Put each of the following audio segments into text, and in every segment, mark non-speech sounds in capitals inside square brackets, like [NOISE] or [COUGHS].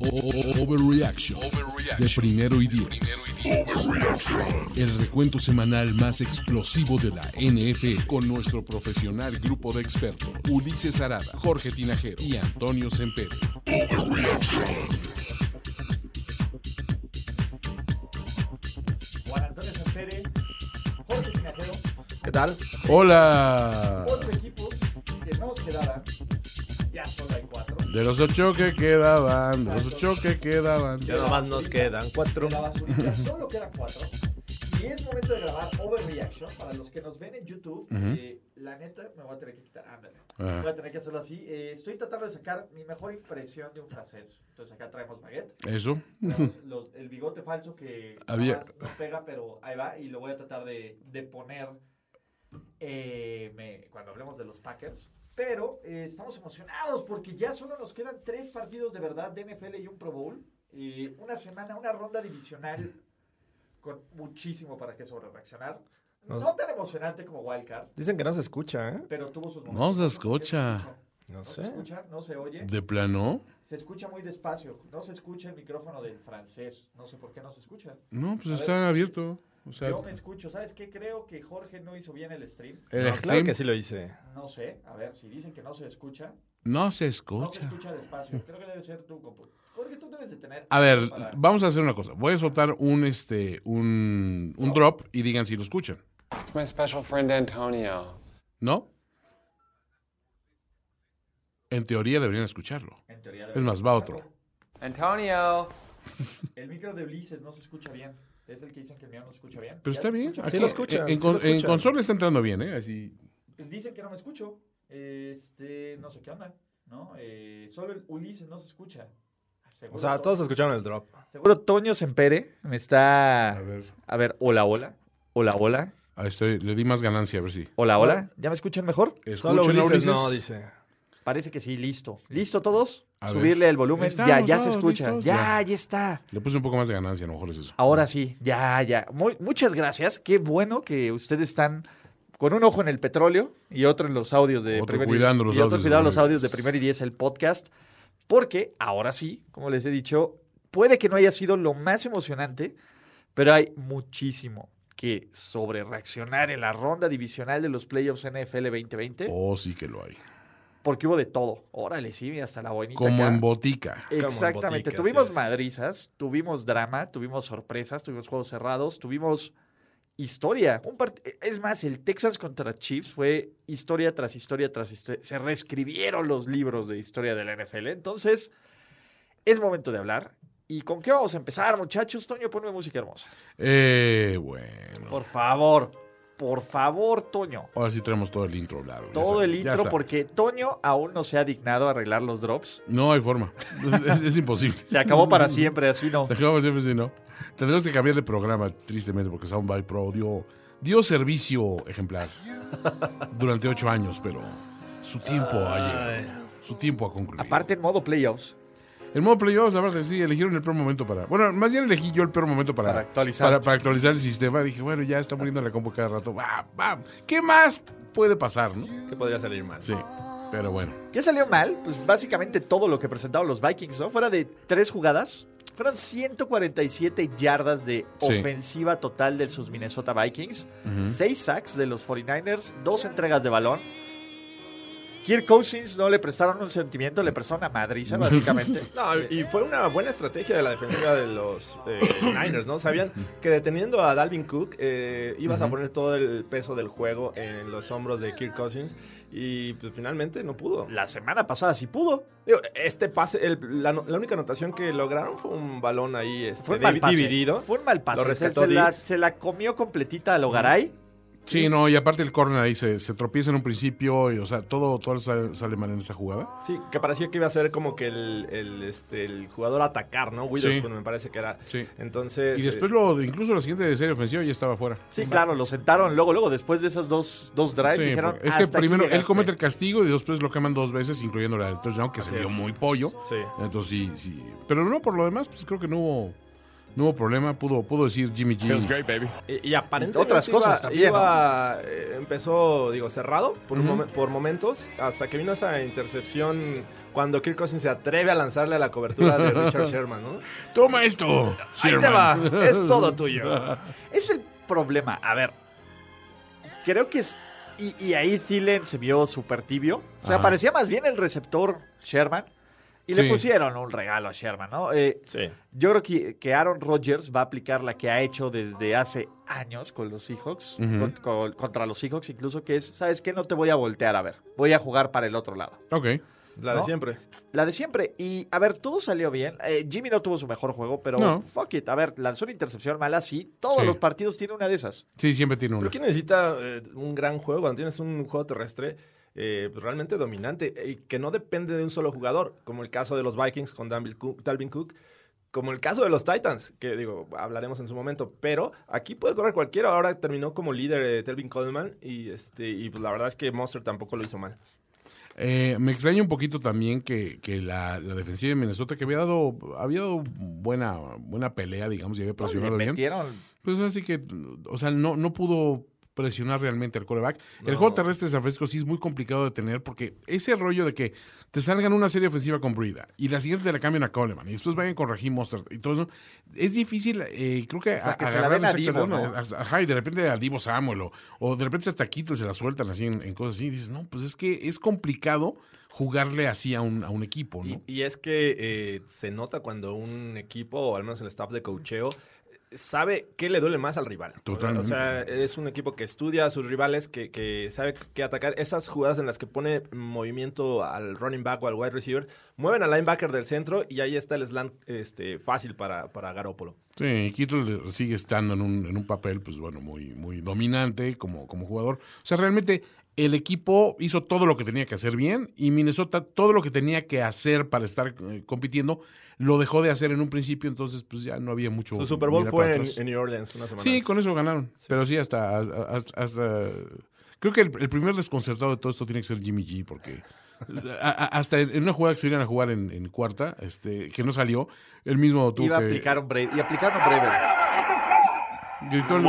Overreaction de primero y diez. El recuento semanal más explosivo de la NFL con nuestro profesional grupo de expertos Ulises Arada, Jorge Tinajero y Antonio Sempere. Juan Antonio Sempere, Jorge Tinajero, ¿Qué tal? Hola. De los ocho que quedaban, de los ocho que quedaban. Ya nomás nos quedan cuatro. De la basurita solo quedan cuatro. Y es momento de grabar Overreaction. Para los que nos ven en YouTube, eh, la neta me voy a tener que quitar. Ándale. Ah. Voy a tener que hacerlo así. Eh, estoy tratando de sacar mi mejor impresión de un francés. Entonces acá traemos baguette. Eso. Los- el bigote falso que Había- no pega, pero ahí va. Y lo voy a tratar de, de poner eh, me- cuando hablemos de los Packers. Pero eh, estamos emocionados porque ya solo nos quedan tres partidos de verdad de NFL y un Pro Bowl. Eh, una semana, una ronda divisional con muchísimo para qué sobre reaccionar. Nos- No tan emocionante como Wildcard, Dicen que no se escucha, ¿eh? pero tuvo sus No momentos. se escucha. No No se escucha, no se oye. ¿De plano? Se escucha muy despacio. No se escucha el micrófono del francés. No sé por qué no se escucha. No, pues A está abierto. O sea, Yo me escucho. ¿Sabes qué? Creo que Jorge no hizo bien el stream. el No, claro stream que sí lo hice. No sé. A ver, si dicen que no se escucha, no se no se escucha. escucha despacio. Creo que debe ser tu compu. Jorge, tú debes de tener. A ver, para- vamos a hacer una cosa. Voy a soltar un este un, un drop y digan si lo escuchan. It's my special friend Antonio. ¿No? En teoría deberían escucharlo. En teoría Es más, va otro. Antonio! El micro de Ulises no se escucha bien. Es el que dicen que el mío no se escucha bien. Pero ¿Ya está bien. Sí Aquí, lo escuchan, En, sí en consola está entrando bien, ¿eh? Así. Pues dicen que no me escucho. Este, no sé qué onda. ¿No? Eh, solo el Ulises no se escucha. Seguro O sea, todos escucharon el drop. Seguro Toño Sempere me está. A ver. A ver, hola, hola. Hola, hola. Ahí estoy. Le di más ganancia, a ver si. Hola, hola. ¿Ya me escuchan mejor? Solo ¿Escuchan a Ulises Ulises? no, dice. Parece que sí, listo. ¿Listo todos? A ver. Subirle el volumen. Estamos ya, ya se escucha. listos, Ya, ya. ya está. Le puse un poco más de ganancia, a lo mejor es eso. Ahora sí, ya, ya. Muy- muchas gracias. Qué bueno que ustedes están con un ojo en el petróleo y otro en los audios de Otro primer cuidando y, los y otro audios de cuidando los audios de primer y diez el podcast. Porque ahora sí, como les he dicho, puede que no haya sido lo más emocionante, pero hay muchísimo que sobre reaccionar en la ronda divisional de los playoffs NFL 2020. Oh, sí que lo hay. Porque hubo de todo. Órale, sí, hasta la bonita. Como acá. en botica. Exactamente. botica, tuvimos madrizas, tuvimos drama, tuvimos sorpresas, tuvimos juegos cerrados, tuvimos historia. Un part- es más, el Texas contra Chiefs fue historia tras historia tras historia. Se reescribieron los libros de historia de la NFL. Entonces, es momento de hablar. ¿Y con qué vamos a empezar, muchachos? Toño, ponme música hermosa. Eh, bueno. Por favor. Por favor, Toño. Ahora sí tenemos todo el intro ya Todo el intro porque Toño aún no se ha dignado a arreglar los drops. No hay forma. Es, es- es imposible. Se acabó para [LAUGHS] siempre, así no. Se acabó siempre si no. Tendremos que cambiar de programa, tristemente, porque Soundbite Pro dio, dio servicio ejemplar durante ocho años, pero su tiempo ha llegado. Su tiempo ha concluido. Aparte en modo playoffs. El modo playoffs, aparte, sí, eligieron el peor momento para. Bueno, más bien elegí yo el peor momento para, Para actualizar. Para, para actualizar el sistema. Dije, bueno, ya está muriendo la compu cada rato. Va, va. ¿Qué más puede pasar, no? ¿Qué podría salir mal? Sí, pero bueno. ¿Qué salió mal? Pues básicamente todo lo que presentaron los Vikings, ¿no? Fuera de tres jugadas, fueron 147 yardas de Sí. ofensiva total de sus Minnesota Vikings, seis sacks de los 49ers, dos entregas de balón. Kirk Cousins no le prestaron un sentimiento, le prestó una madriza, [LAUGHS] básicamente. No, y fue una buena estrategia de la defensiva de los eh, Niners, ¿no? Sabían que deteniendo a Dalvin Cook eh, ibas a poner todo el peso del juego en los hombros de Kirk Cousins y pues finalmente no pudo. La semana pasada sí pudo. Digo, este pase, el- la, la única anotación que lograron fue un balón ahí este, Fue un mal pase. dividido. Fue un mal pase. Lo Se, rescató se la, se la comió completita a Logaray. Sí, no, y aparte el corner ahí se, se tropieza en un principio, y, o sea, todo, todo sale, sale mal en esa jugada. Sí, que parecía que iba a ser como que el, el, este, el jugador a atacar, ¿no? Witherspoon Sí. me parece que era. Sí. Entonces. Y después eh, lo, incluso la siguiente serie ofensiva ya estaba fuera. Sí, claro, lo sentaron luego, luego, después de esos dos, dos drives, Sí, dijeron, es que "Hasta aquí primero él llegaste". comete el castigo y después lo queman dos veces, incluyendo la del touchdown, que se Así vio es. muy pollo. Sí. Entonces sí, sí. Pero no, por lo demás, pues creo que no hubo, no hubo problema. Pudo, pudo decir Jimmy G. Y, y aparentemente Otras iba- cosas también, iba, eh, empezó, digo, cerrado por, por momentos, hasta que vino esa intercepción cuando Kirk Cousins se atreve a lanzarle a la cobertura de Richard [LAUGHS] Sherman, ¿no? Toma esto. Ahí te va, es todo tuyo. [LAUGHS] Es el problema. A ver, creo que es. Y, y ahí Thielen se vio súper tibio. O sea, Ajá. parecía más bien el receptor Sherman. Y Sí. le pusieron un regalo a Sherman, ¿no? Eh, Sí. yo creo que, que Aaron Rodgers va a aplicar la que ha hecho desde hace años con los Seahawks, Ujú. con- con- contra los Seahawks incluso, que es, ¿sabes qué? No te voy a voltear a ver. Voy a jugar para el otro lado. Ok. La de siempre. La de siempre. Y, a ver, todo salió bien. Eh, Jimmy no tuvo su mejor juego, pero No. fuck it. A ver, lanzó una intercepción mala, sí. Todos Sí. los partidos tienen una de esas. Sí, siempre tiene uno. Pero ¿quién necesita eh, un gran juego cuando tienes un juego terrestre eh, pues, realmente dominante y que no depende de un solo jugador? Como el caso de los Vikings con Dalvin Cook, como el caso de los Titans, que digo, hablaremos en su momento, pero aquí puede correr cualquiera. Ahora terminó como líder eh, Telvin Coleman y, este, y pues, la verdad es que Monster tampoco lo hizo mal. Eh, me extraña un poquito también que, que la, la defensiva de Minnesota, que había dado, había dado buena, buena pelea, digamos, y había presionado bien. metieron Pues así que, o sea, no, no pudo presionar realmente al coreback. El juego terrestre de San Francisco sí es muy complicado de tener porque ese rollo de que te salgan una serie ofensiva con Brida y la siguiente te la cambian a Coleman y después vayan con Raheem Mostert y todo eso, es difícil, eh, creo que, Hasta que se la den a Divo, ¿no? Ajá, y de repente a Divo Samuel o, o de repente hasta Kittle se la sueltan así en, en cosas así y dices, no, pues es que es complicado jugarle así a un, a un equipo, ¿no? Y, y es que eh, se nota cuando un equipo, o al menos el staff de cocheo, sabe qué le duele más al rival. Totalmente. O sea, es un equipo que estudia a sus rivales, que, que sabe qué atacar. Esas jugadas en las que pone movimiento al running back o al wide receiver, mueven al linebacker del centro y ahí está el slant este, fácil para, para Garópolo. Sí, Kittle sigue estando en un, en un papel, pues bueno, muy, muy dominante como, como jugador. O sea, realmente el equipo hizo todo lo que tenía que hacer bien y Minnesota todo lo que tenía que hacer para estar eh, compitiendo lo dejó de hacer en un principio, entonces pues ya no había mucho. Su Super Bowl fue en, New Orleans una semana Sí, antes. con eso ganaron. Pero sí, hasta, hasta, hasta- Creo que el, el primer desconcertado de todo esto tiene que ser Jimmy G, porque a- a- hasta en una jugada que se iban a jugar en, en cuarta, este, que no salió, él mismo tuvo Iba a que... aplicar un breve. Y aplicaron un breve. gritó el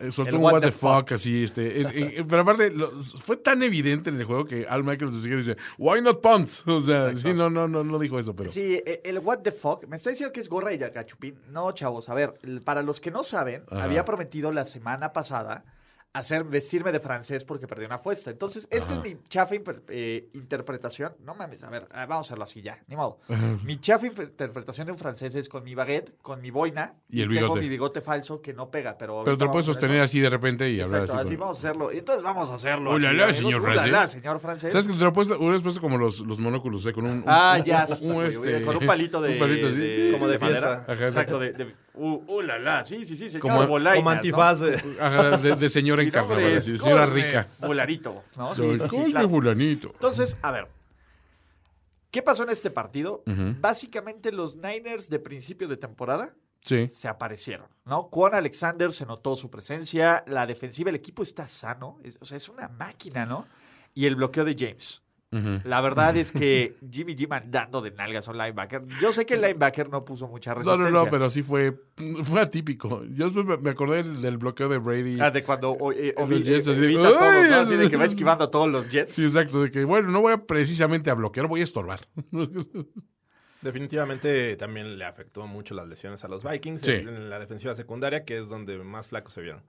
What what- about punt? Take it down to 502. Eh, soltó El un what what, the the fuck, así, este. eh, eh, pero aparte, lo- fue tan evidente en el juego que Al Michaels decía, dice, why not punt? [LAUGHS] O sea, sí, no, no, no, no dijo eso, pero. Sí, e- el what the fuck. Me está diciendo que es gorra y gachupín. No, chavos, a ver, para los que no saben, Ajá. había prometido la semana pasada hacer vestirme de francés porque perdí una apuesta. Entonces, esta es mi chafa eh, interpretación. No mames, a ver, ah, vamos a hacerlo así ya, ni modo. mi chafa interpretación de un francés es con mi baguette, con mi boina Y el tengo bigote. mi bigote falso que no pega, pero. Pero te lo puedes sostener así de repente y hablar así. así vamos a hacerlo. Y entonces vamos a hacerlo. Hola, así, la, señor Hola, francés. la, señor francés. ¿Sabes que te lo puedes, puesto como los, los monóculos, eh, con un. un- Ah, [LAUGHS] un- ya, un- sí, este, con un palito [LAUGHS] de, un palito así. de- Como de madera. Ajá, Exacto, de, de- uh, uh, la, la, sí, sí, sí, señor Como- Bolainas, Como antifaz. eh. [LAUGHS] Ajá, de, de señora encarnada, así, señora rica. Fulanito, ¿no? [LAUGHS] Sí, sí, sí, claro. Fulanito. Entonces, a ver. ¿Qué pasó en este partido? Básicamente los Niners de principio de temporada Sí. se aparecieron, ¿no? Juan Alexander se notó su presencia, la defensiva, el equipo está sano, es- o sea, es una máquina, ¿no? Y el bloqueo de James. La verdad es que Jimmy G mandando de nalgas a un linebacker. Yo sé que el linebacker no puso mucha No, resistencia. no, no, pero sí fue, fue atípico. Yo me, acordé del, del bloqueo de Brady. Ah, de cuando o, eh, Los ovi- Jets, eh, así, evita a todos. ¿no? Así de que va esquivando a todos los Jets. Sí, exacto. De que, bueno, no voy a precisamente a bloquear, voy a estorbar. Definitivamente también le afectó mucho las lesiones a los Vikings Sí. en la defensiva secundaria, que es donde más flacos se vieron.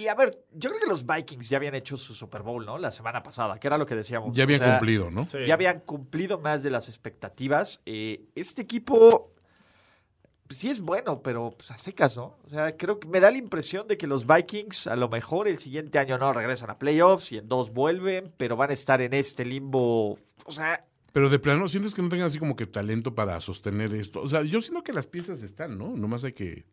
Y a ver, yo creo que los Vikings ya habían hecho su Super Bowl, ¿no? La semana pasada, que era lo que decíamos. ya O había sea, cumplido, ¿no? Sí. Ya habían cumplido más de las expectativas. Eh, este equipo pues, sí es bueno, pero pues, a secas, ¿no? O sea, creo que me da la impresión de que los Vikings a lo mejor el siguiente año no regresan a playoffs y en dos vuelven, pero van a estar en este limbo. O sea, Pero de plano, ¿sientes que no tengan así como que talento para sostener esto? O sea, yo siento que las piezas están, ¿no? Nomás hay que...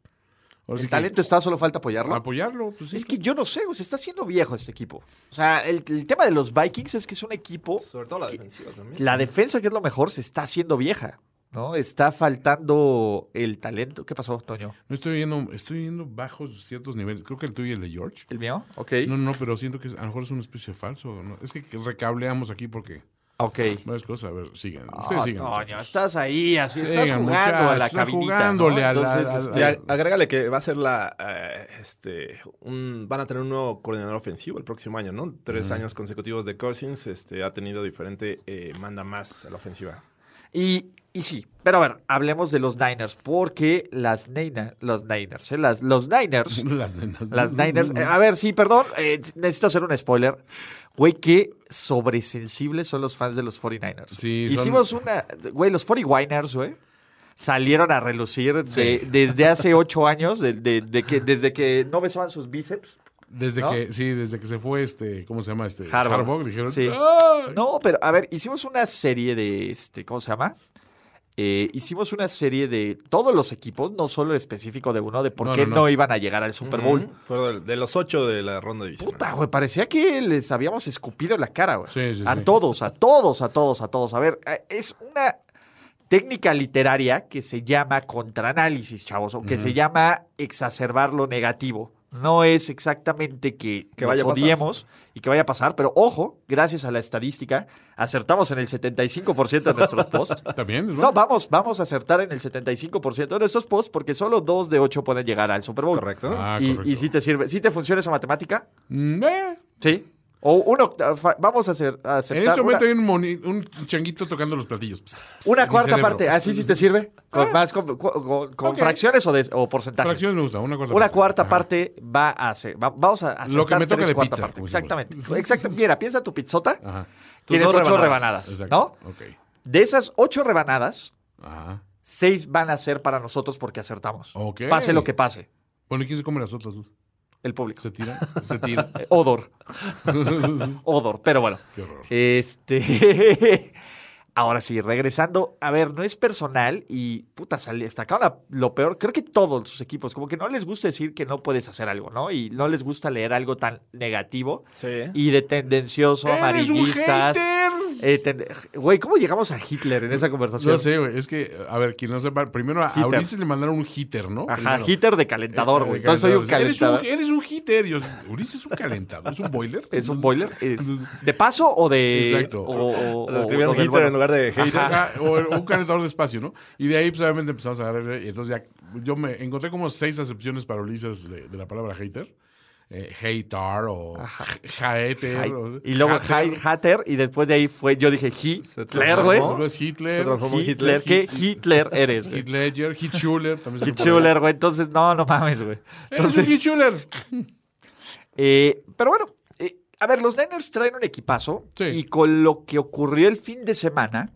Ahora sí el que- talento está, solo falta apoyarlo. Apoyarlo, pues sí. Es que yo no sé, se está haciendo viejo este equipo. O sea, el, el tema de los Vikings es que es un equipo. Sobre todo la que- defensiva también. La defensa, que es lo mejor, se está haciendo vieja. ¿No? Está faltando el talento. ¿Qué pasó, Toño? No estoy viendo, estoy viendo bajos ciertos niveles. Creo que el tuyo y el de George. ¿El mío? Ok. No, no, pero siento que a lo mejor es una especie de falso. ¿no? Es que recableamos aquí porque Ok. varias cosas. A ver, sigan. Ustedes sigan. Toño, muchachos. estás ahí, así, estás Sigan, jugando a la muchachos, están cabinita. jugándole ¿no? a la- Entonces, a- este, Y ag- agrégale que va a ser la. eh, este, un, van a tener un nuevo coordinador ofensivo el próximo año, ¿no? Tres años consecutivos de Cousins. Este, ha tenido diferente. eh, manda más a la ofensiva. Y, y sí, pero a ver, hablemos de los Niners, porque las Nina- los Niners, ¿eh? las, los Niners, [LAUGHS] Las nenas. las Niners, eh, a ver, sí, perdón, eh, necesito hacer un spoiler. Güey, qué sobresensibles son los fans de los 49ers. Sí, son- Hicimos una, güey, los 49ers, güey, salieron a relucir de- desde hace ocho años, de, de- de que, desde que no besaban sus bíceps. Desde ¿no? que, sí, desde que se fue este, ¿cómo se llama? Este, Harbaugh. Harbaugh, dijeron, Sí. "Ay". No, pero a ver, hicimos una serie de, este, ¿cómo se llama? Eh, hicimos una serie de todos los equipos, no solo el específico de uno, de por No, qué no, no, no. iban a llegar al Super Bowl. Fue de, de los ocho de la ronda divisional. Puta, güey, parecía que les habíamos escupido en la cara, güey. Sí, sí, a sí. todos, a todos, a todos, a todos. A ver, eh, es una técnica literaria que se llama contraanálisis, chavos, o que se llama exacerbar lo negativo. No es exactamente que, Que vaya a pasar. odiemos y que vaya a pasar, pero ojo, gracias a la estadística, acertamos en el 75% de nuestros posts. [LAUGHS] También, No, vamos, vamos a acertar en el 75% de nuestros posts porque solo dos de ocho pueden llegar al Super Bowl. Correcto. Ah, y, correcto. y si te sirve, si te funciona esa matemática, Mm, eh. Sí. O uno, fa- vamos a hacer a En este momento una, hay un, moni- un changuito tocando los platillos. Pss, pss, una cuarta parte. Así sí te sirve. Con, más con, con- con- con Ok. fracciones o, de- o porcentajes. Fracciones me gusta, una cuarta Una parte. cuarta Ajá. parte va a va- vamos a aceptar Lo que me toca tres de cuarta pizza, parte. Exactamente. [LAUGHS] Exacto. Mira, piensa tu pizzota. Ajá. Tienes ocho rebanadas. rebanadas. De esas ocho rebanadas, Ajá. seis van a ser para nosotros porque acertamos. Pase lo que pase. Bueno, ¿y quién se come las otras dos? El público. ¿Se tira? ¿Se tira? [LAUGHS] Odor. [LAUGHS] Odor. Pero bueno. Qué horror. Este. [LAUGHS] Ahora sí, regresando. A ver, no es personal y puta, sacaron lo peor. Creo que todos sus equipos, como que no les gusta decir que no puedes hacer algo, ¿no? Y no les gusta leer algo tan negativo Sí. y de tendencioso, ¡Eres un amarillistas. Eh, ten- Güey, ¿cómo llegamos a Hitler en esa conversación? No sé, güey. Es que, a ver, quien no sepa, primero a Hitter. Ulises le mandaron un hitter, ¿no? Ajá, Primero. Hitler de calentador, Eh, güey. Entonces soy un calentador. calentador. Eres un, eres un yo, Ulises es un calentador, es un boiler. [LAUGHS] ¿Es un boiler? ¿Es ¿De paso o de.? Exacto. O, o- O sea, o- escribieron o del Hitler bueno? en lugar de hater. Ajá, o un calentador de espacio, ¿no? Y de ahí, pues, obviamente empezamos a ver. Y entonces ya, yo me encontré como seis acepciones para Ulises de, de la palabra hater. Eh, hater o hater. Hi- o- Y luego hater. Hatter, y después de ahí fue, yo dije Hitler, güey. Luego es Hitler. Se transformó Hitler, Hitler. ¿qué Hitler eres? güey? Heath Ledger. También Hitler, güey. Entonces, no, no mames, güey. Entonces, Schuller. eh, pero bueno, eh, a ver, los Niners traen un equipazo Sí. y con lo que ocurrió el fin de semana,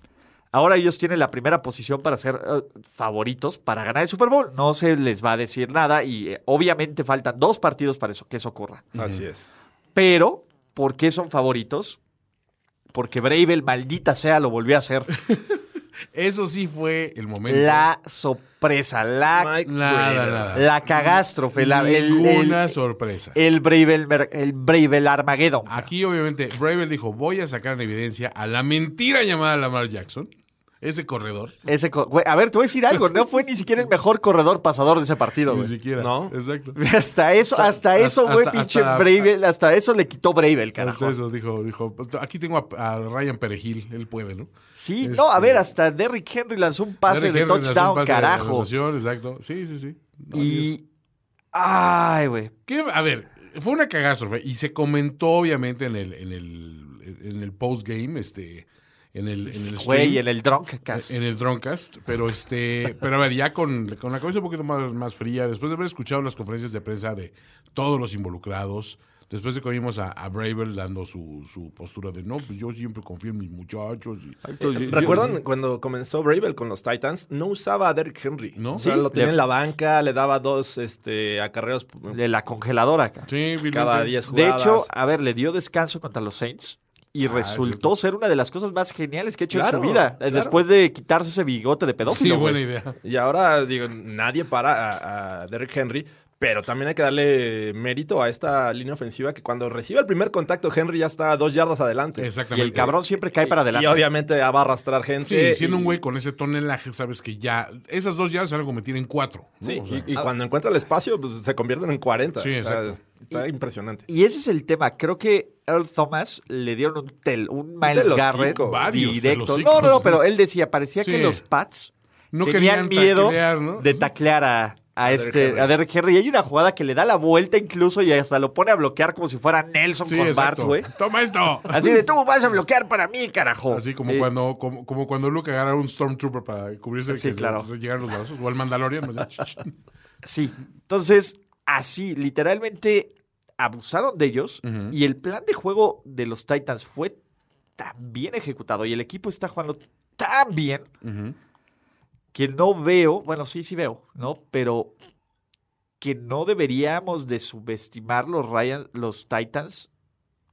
ahora ellos tienen la primera posición para ser eh, favoritos para ganar el Super Bowl. No se les va a decir nada y eh, obviamente faltan dos partidos para eso, que eso ocurra. Así es. Pero, ¿por qué son favoritos? Porque Bravel, maldita sea, lo volvió a hacer. [LAUGHS] Eso sí fue el momento. La sorpresa, la, Mike Nada, nada. la cagástrofe, la, el, Ninguna el, sorpresa. el Bravel, mer- el Bravel Armageddon. Aquí, obviamente, Bravel dijo: Voy a sacar en evidencia a la mentira llamada Lamar Jackson, ese corredor. Ese co- a ver, te voy a decir algo. No fue ni siquiera el mejor corredor pasador de ese partido, [LAUGHS] Ni siquiera. No. Exacto. [LAUGHS] Hasta eso, hasta eso, güey, pinche hasta- Bravel, hasta eso le quitó Bravel, carajo. Hasta eso dijo, dijo, aquí tengo a, a Ryan Perejil, él puede, ¿no? Sí, Este- no, a ver, hasta Derrick Henry lanzó un pase Derrick de Henry lanzó un touchdown, pase de carajo. anotación, exacto. Sí, sí, sí. No, Y. Ay, güey. A ver, fue una cagástrofe y se comentó obviamente en el, en el, en el post-game, este, en el, en el Güey, en el drunk cast. en el Droncast, pero este, pero a ver, ya con, con la cabeza un poquito más, más fría, después de haber escuchado las conferencias de prensa de todos los involucrados, después de que oímos a, a Bravel dando su, su postura de no, pues yo siempre confío en mis muchachos. y- ¿Recuerdan cuando comenzó Bravel con los Titans? No usaba a Derrick Henry. ¿No? O sea, Sí. lo tenía Le- en la banca, le daba dos este, acarreos De la congeladora, acá. Sí, cada vilmente. 10 De jugadas. hecho, a ver, le dio descanso contra los Saints Y resultó ser una de las cosas más geniales que ha hecho en su vida. claro. Después de quitarse ese bigote de Sí, pedófilo. güey. buena idea. Y ahora, digo, nadie para a, a Derrick Henry, pero también hay que darle mérito a esta línea ofensiva que cuando recibe el primer contacto, Henry ya está dos yardas adelante. Y Exactamente. el cabrón siempre cae para adelante. Y obviamente va a arrastrar gente. Sí, siendo y- un güey con ese tonelaje, sabes que ya. Esas dos yardas se van a convertir en cuatro. ¿no? Sí, O sea, y, y cuando encuentra el espacio, pues, se convierten en 40. Sí, O sea, exacto. está impresionante. Y ese es el tema. Creo que Earl Thomas le dieron un tel, un Miles telocico. Garrett Varios directo. telocicos, No, no, pero él decía, parecía Sí. que los Pats No tenían querían miedo taclear, ¿no? de taclear a, a, este, Henry. a Derrick Henry. Y hay una jugada que le da la vuelta incluso y hasta lo pone a bloquear como si fuera Nelson Sí, con Bart, güey. Toma esto. Así de, tú vas a bloquear para mí, carajo. Así como cuando como, como cuando Luke agarra un Stormtrooper para cubrirse Sí, que claro. le llegan los brazos. O al Mandalorian. más. [LAUGHS] Sí. Entonces, así, literalmente abusaron de ellos y el plan de juego de los Titans fue tan bien ejecutado y el equipo está jugando tan bien que no veo, bueno, sí, sí veo, ¿no? Pero que no deberíamos de subestimar los, Ryan, los Titans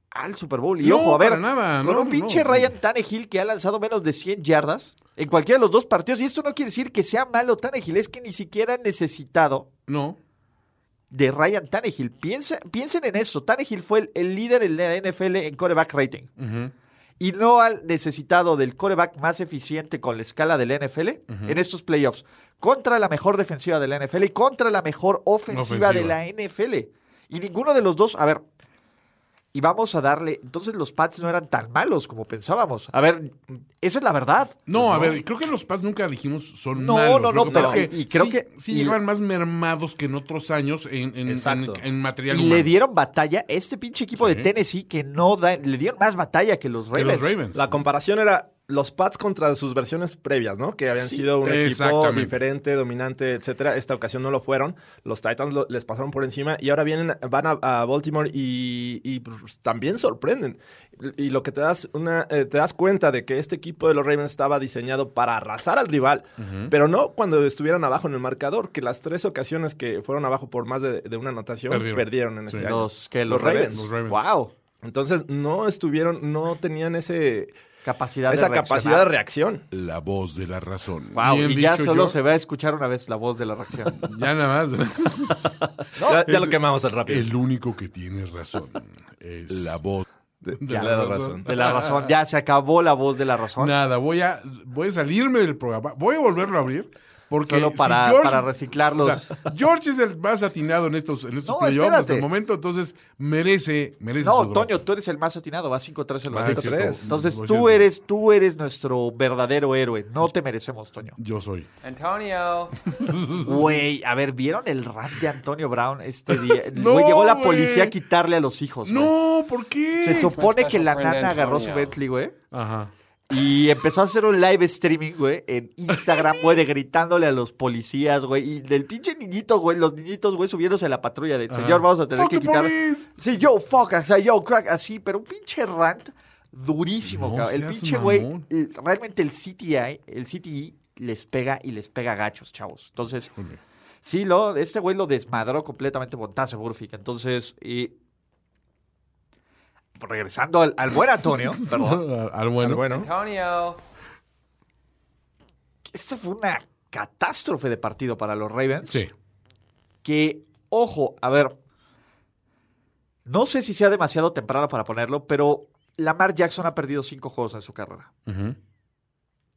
al Super Bowl. Y No, ojo, a ver, nada, con no, un pinche no. Ryan Tannehill que ha lanzado menos de 100 yardas en cualquiera de los dos partidos. Y esto no quiere decir que sea malo Tannehill, es que ni siquiera ha necesitado No. de Ryan Tannehill. Piensa, piensen en eso. Tannehill fue el, el líder en la NFL en coreback rating. Y no ha necesitado del coreback más eficiente con la escala de la NFL en estos playoffs. Contra la mejor defensiva de la NFL y contra la mejor ofensiva, Ofensiva. de la NFL. Y ninguno de los dos, a ver, y vamos a darle, entonces los Pats no eran tan malos como pensábamos. A ver, esa es la verdad. No, a ver, creo que los Pats nunca dijimos son No, malos. no, no, que pasa pero- es que y creo sí, que- sí y- llegaban más mermados que en otros años en, en, Exacto. en- en material Y humano. le dieron batalla a este pinche equipo Sí. de Tennessee que no da, le dieron más batalla que los que Ravens. los Ravens. La comparación era los Pats contra sus versiones previas, ¿no? Que habían sido un equipo diferente, dominante, etcétera. Esta ocasión no lo fueron. Los Titans lo- les pasaron por encima y ahora vienen, van a, a Baltimore y, y, pues, también sorprenden. Y lo que te das una, eh, te das cuenta de que este equipo de los Ravens estaba diseñado para arrasar al rival, pero no cuando estuvieran abajo en el marcador, que las tres ocasiones que fueron abajo por más de, de una anotación Perdieron. perdieron, en Sí. este año. Los que los, Los Ravens. Ravens. Los Ravens. Wow. Entonces no estuvieron, no tenían ese Capacidad esa de capacidad de reacción. La voz de la razón. Wow, Bien y ya solo yo. se va a escuchar una vez la voz de la reacción. [LAUGHS] Ya nada más. [LAUGHS] ya, ya lo quemamos al rápido. El único que tiene razón es la voz. de Ya, la la razón. razón. De la razón. Ya se acabó la voz de la razón. Nada, voy a, voy a salirme del programa. Voy a volverlo a abrir. Porque Solo si para- George- para reciclarlos. o sea, [LAUGHS] George es el más atinado en estos, en estos No, playoffs hasta el momento, entonces merece, merece No, su Toño, tú eres el más atinado, va 5-3 en los Ah, cierto. Entonces tú eres, tú eres nuestro verdadero héroe. No te merecemos, Toño. Yo soy. Antonio. [LAUGHS] Güey, a ver, ¿vieron el rap de Antonio Brown este día? [LAUGHS] No, llegó la policía a quitarle a los hijos. No, ¿por qué? Se supone My que la nana agarró su. Bentley, güey. Ajá. Y empezó a hacer un live streaming, güey, en Instagram, güey, de gritándole a los policías, güey. Y del pinche niñito, güey, los niñitos, güey, subiéndose a la patrulla de, señor, vamos a tener Fuck que quitar. police. Sí, yo, fuck, o sea, yo, crack, así, pero un pinche rant durísimo, No cabrón. El pinche güey, realmente el CTI, el CTI les pega y les pega gachos, chavos. Entonces, sí, lo, este güey lo desmadró completamente Montase Burfict. Entonces, y regresando al, al buen Antonio, [LAUGHS] perdón. Al bueno. Bueno, Antonio. Esta fue una catástrofe de partido para los Ravens. Sí. Que, ojo, a ver, no sé si sea demasiado temprano para ponerlo, pero Lamar Jackson ha perdido cinco juegos en su carrera.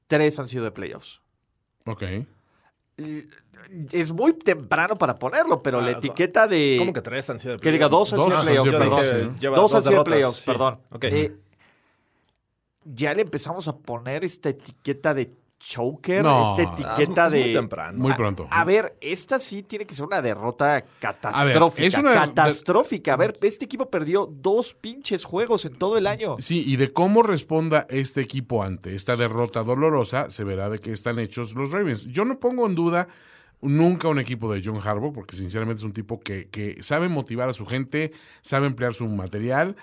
Tres han sido de playoffs. Ok. Es muy temprano para ponerlo, pero la Ah, etiqueta de... ¿cómo que tres han sido de Que diga dos han sido playoffs, perdón. playoffs, Dos han sido playoffs, perdón. Ok. Eh, ya le empezamos a poner esta etiqueta de choker, No. esta etiqueta es de... muy temprano. Muy pronto. A ver, esta sí tiene que ser una derrota catastrófica. es una- catastrófica. A ver, este equipo perdió dos pinches juegos en todo el año. Sí, y de cómo responda este equipo ante esta derrota dolorosa, se verá de qué están hechos los Ravens. Yo no pongo en duda nunca un equipo de John Harbaugh, porque sinceramente es un tipo que, que sabe motivar a su gente, sabe emplear su material.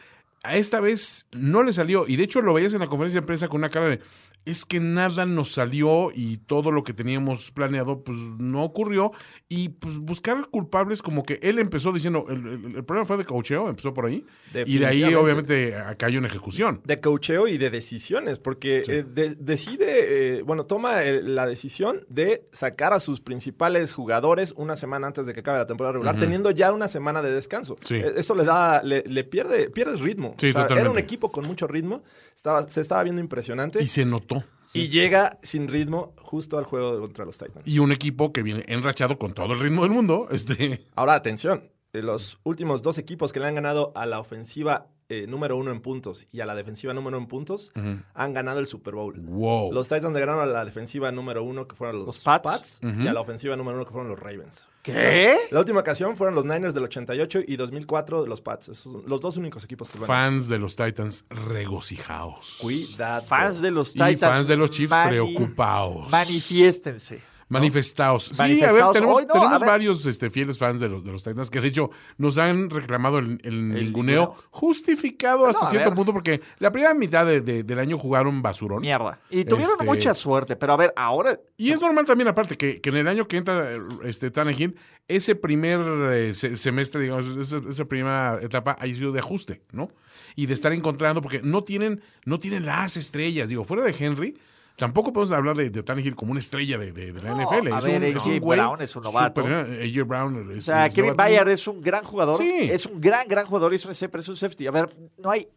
A esta vez no le salió. Y de hecho lo veías en la conferencia de prensa con una cara de. Es que nada nos salió y todo lo que teníamos planeado, pues no ocurrió. Y pues buscar culpables, como que él empezó diciendo. El, el- el problema fue de cocheo, empezó por ahí. Y de ahí, obviamente, cayó en ejecución. de cocheo y de decisiones, porque eh, de- decide, eh, bueno, toma eh, la decisión de sacar a sus principales jugadores una semana antes de que acabe la temporada regular, teniendo ya una semana de descanso. Sí. Eh, Eso le da, le, le pierde, pierdes ritmo. Sí, O sea, era un equipo con mucho ritmo, estaba, se estaba viendo impresionante y, se notó. Llega sin ritmo justo al juego contra los Titans. Y un equipo que viene enrachado con todo el ritmo del mundo. Este. Ahora, atención, eh, los últimos dos equipos que le han ganado a la ofensiva eh, número uno en puntos y a la defensiva número uno en puntos han ganado el Super Bowl. Wow. Los Titans le ganaron a la defensiva número uno, que fueron los, Los Pats. y a la ofensiva número uno, que fueron los Ravens. ¿Qué? La última ocasión fueron los Niners del 88 y 2004 de los Pats. Esos son los dos únicos equipos que Fans de los Titans regocijaos. Cuidado. Fans de los Y Titans. fans de los Chiefs mani- preocupados. Manifiéstense. Manifestados. Sí, a ver, tenemos, Hoy no, tenemos ver. varios este, fieles fans de los, de los Titans que de hecho nos han reclamado el, el ninguneo ninguneo. justificado hasta No, cierto ver. punto porque la primera mitad de- de- del año jugaron basurón. Mierda. Y tuvieron Este- mucha suerte, pero a ver, ahora Y es normal también, aparte, que, que en el año que entra este, Tannehill, ese primer eh, se- semestre, digamos, esa, esa primera etapa ha sido de ajuste, ¿no? Y de estar encontrando, porque no tienen, no tienen las estrellas. Digo, fuera de Henry, tampoco podemos hablar de, de Tannehill como una estrella de, de- de la No, NFL. a es ver, un, es AJ un Brown es un novato. super- eh, AJ Brown es, O sea, es Kevin novato. Bayard es un gran jugador. Sí. Es un gran, gran jugador y es un, pero es un safety. A ver, no hay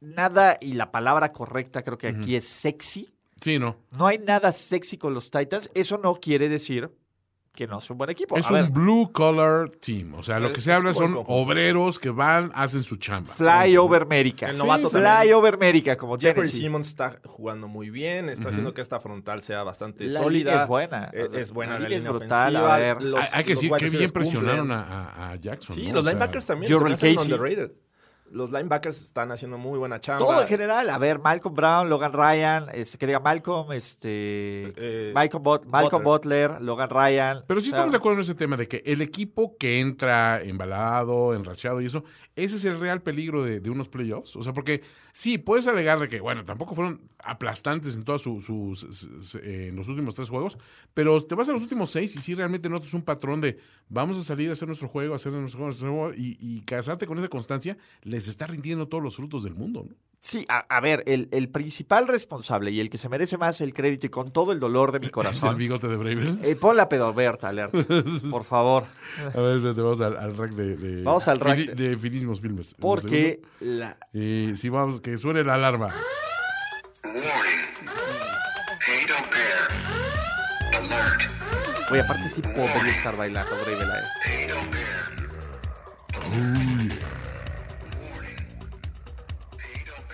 nada, y la palabra correcta creo que aquí es sexy. Sí, no. No hay nada sexy con los Titans. Eso no quiere decir que no es un buen equipo. Es A un ver, blue collar team. O sea, lo que Es- se es habla son obreros que van, hacen su chamba. Fly over América. El novato Fly también. over América, como Jeffrey Tennessee. Simmons está jugando muy bien, está haciendo que esta frontal sea bastante La sólida. línea es buena. Es, sea, es buena la la, línea es brutal, ofensiva. a ver. Los- hay, hay que decir que bien presionaron a, Jackson. Sí, ¿no? los O sea, linebackers también hacen Casey. Los linebackers están haciendo muy buena chamba. Todo en general. A ver, Malcolm Brown, Logan Ryan, este, que diga Malcolm, este, Eh, Malcolm, Bot- Malcolm Butler. Logan Ryan. Pero sí O sea, estamos de acuerdo en ese tema de que el equipo que entra embalado, enrachado y eso, ese es el real peligro de, unos playoffs. O sea, porque sí, puedes alegar de que, bueno, tampoco fueron aplastantes en sus- sus- eh, en los últimos tres juegos, pero te vas a los últimos seis y sí realmente notas un patrón de vamos a salir a hacer nuestro juego, a hacer nuestro juego, nuestro juego, y, y casarte con esa constancia les está rindiendo todos los frutos del mundo, ¿no? Sí, a, a ver, el, el principal responsable y el que se merece más el crédito y con todo el dolor de mi [LAUGHS] Es el corazón. bigote de Bravel. Eh, pon la pedoberta, alert. [LAUGHS] Por favor. A ver, espérate, vamos al, al rack de, de- Vamos al rack de- de finísimos filmes. Porque la, Eh, sí, vamos, que suene la alarma. Oye, aparte sí podría estar bailando Bravel ahí.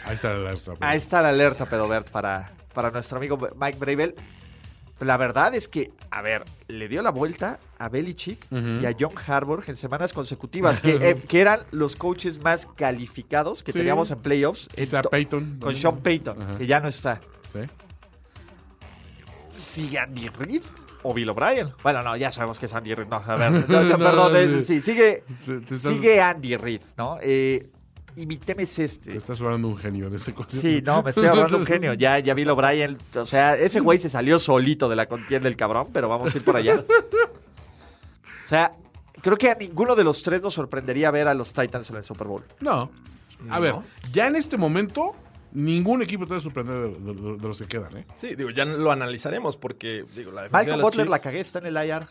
Ahí está la alarma. Ahí está la alerta pedobert para, para nuestro amigo Mike Bravel. La verdad es que, a ver, le dio la vuelta a Belichick y a John Harbaugh en semanas consecutivas, que, eh, [LAUGHS] que eran los coaches más calificados que Sí. teníamos en playoffs. to- Peyton. Con Sean Payton, que ya no está. Sí. ¿Sigue Andy Reid o Bill O'Brien? Bueno, no, ya sabemos que es Andy Reid. No, a ver, [LAUGHS] no, no, perdón, es- sí, sigue, sigue Andy Reid, ¿no? Eh, y mi tema es te este. estás hablando un genio en ese cosa. Sí, no, me estoy hablando un genio. Ya, ya Bill O'Brien, o sea, ese güey se salió solito de la contienda del cabrón, pero vamos a ir por allá. O sea, creo que a ninguno de los tres nos sorprendería ver a los Titans en el Super Bowl. No. A ver, ya en este momento, ningún equipo te va a sorprender de, de- de- de los que quedan, ¿eh? Sí, digo, ya lo analizaremos porque, digo, la defensiva de Malcolm los Butler la cagué, está en el IR.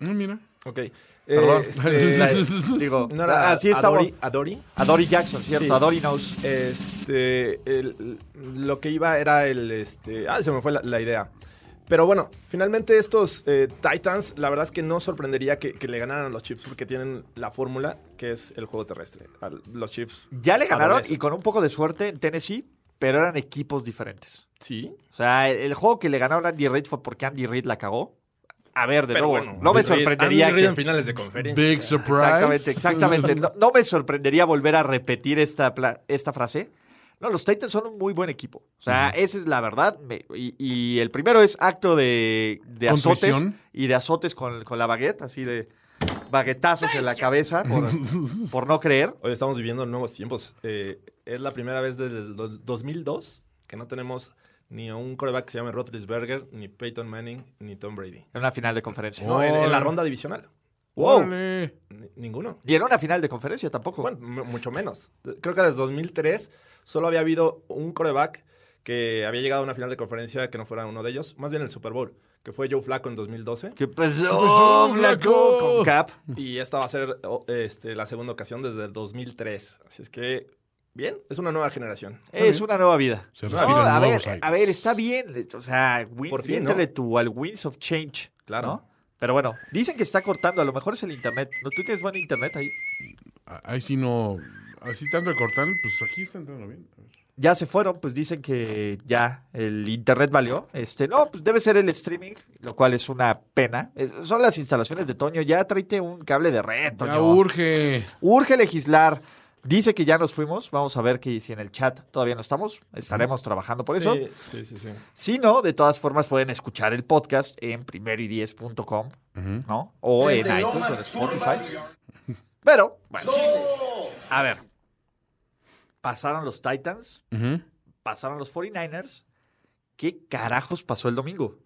Mm, mira. Ok. Perdón. Eh, este, [LAUGHS] Digo, no era así estaba. Adori, Adori. A Dory Jackson, ¿cierto? Sí. A Dory knows. Este, el- lo que iba era el, este, ah, se me fue la, la idea. Pero bueno, finalmente estos eh, Titans, la verdad es que no sorprendería que, que le ganaran a los Chiefs porque tienen la fórmula que es el juego terrestre. Los Chiefs. Ya le ganaron y con un poco de suerte en Tennessee, pero eran equipos diferentes. Sí. O sea, el, el juego que le ganaron a Andy Reid fue porque Andy Reid la cagó. A ver, de Pero nuevo, bueno, no me sorprendería que- en finales de conferencia. Big surprise. Exactamente, exactamente. [LAUGHS] No, no me sorprendería volver a repetir esta, frase. No, los Titans son un muy buen equipo. O sea, esa es la verdad. Me- y, y el primero es acto de, de azotes y de azotes con, con la baguette, así de. baguetazos en la cabeza por, [LAUGHS] por no creer. Hoy estamos viviendo nuevos tiempos. Eh, es la primera vez desde el dos- 2002 que no tenemos ni a un coreback que se llame Roethlisberger, ni Peyton Manning, ni Tom Brady. En una final de conferencia. No, en, en la ronda divisional. Wow. Ni- ninguno. Y en una final de conferencia tampoco. Bueno, mucho menos. Creo que desde 2003 solo había habido un coreback que había llegado a una final de conferencia que no fuera uno de ellos, más bien el Super Bowl, que fue Joe Flacco en 2012. ¿Qué pasó? Flaco? Con Cap. Y esta va a ser oh, este, la segunda ocasión desde el 2003. Así es que, bien, es una nueva generación. Es una nueva vida. Se No, respiran a, ver, a está bien. O sea, win, Por fin, ¿no? tú al Winds of Change. Claro. ¿no? Pero bueno, dicen que está cortando. A lo mejor es el internet. ¿No, ¿Tú tienes buen internet ahí? Ah, Ahí sí no. Así tanto de cortar, pues aquí está entrando bien. Ya se fueron, pues dicen que ya el internet valió. Este, no, pues debe ser el streaming, lo cual es una pena. Es- son las instalaciones de Toño. Ya tráete un cable de red, Toño. Ya urge. Urge legislar. Dice que ya nos fuimos. Vamos a ver que si en el chat todavía no estamos. Estaremos trabajando por eso. Sí, sí, sí, sí. Si no, de todas formas pueden escuchar el podcast en primero-y-diez.com, ¿no? O en iTunes o en Spotify. Pero, bueno. A ver. Pasaron los Titans, pasaron los 49ers. ¿Qué carajos pasó el domingo?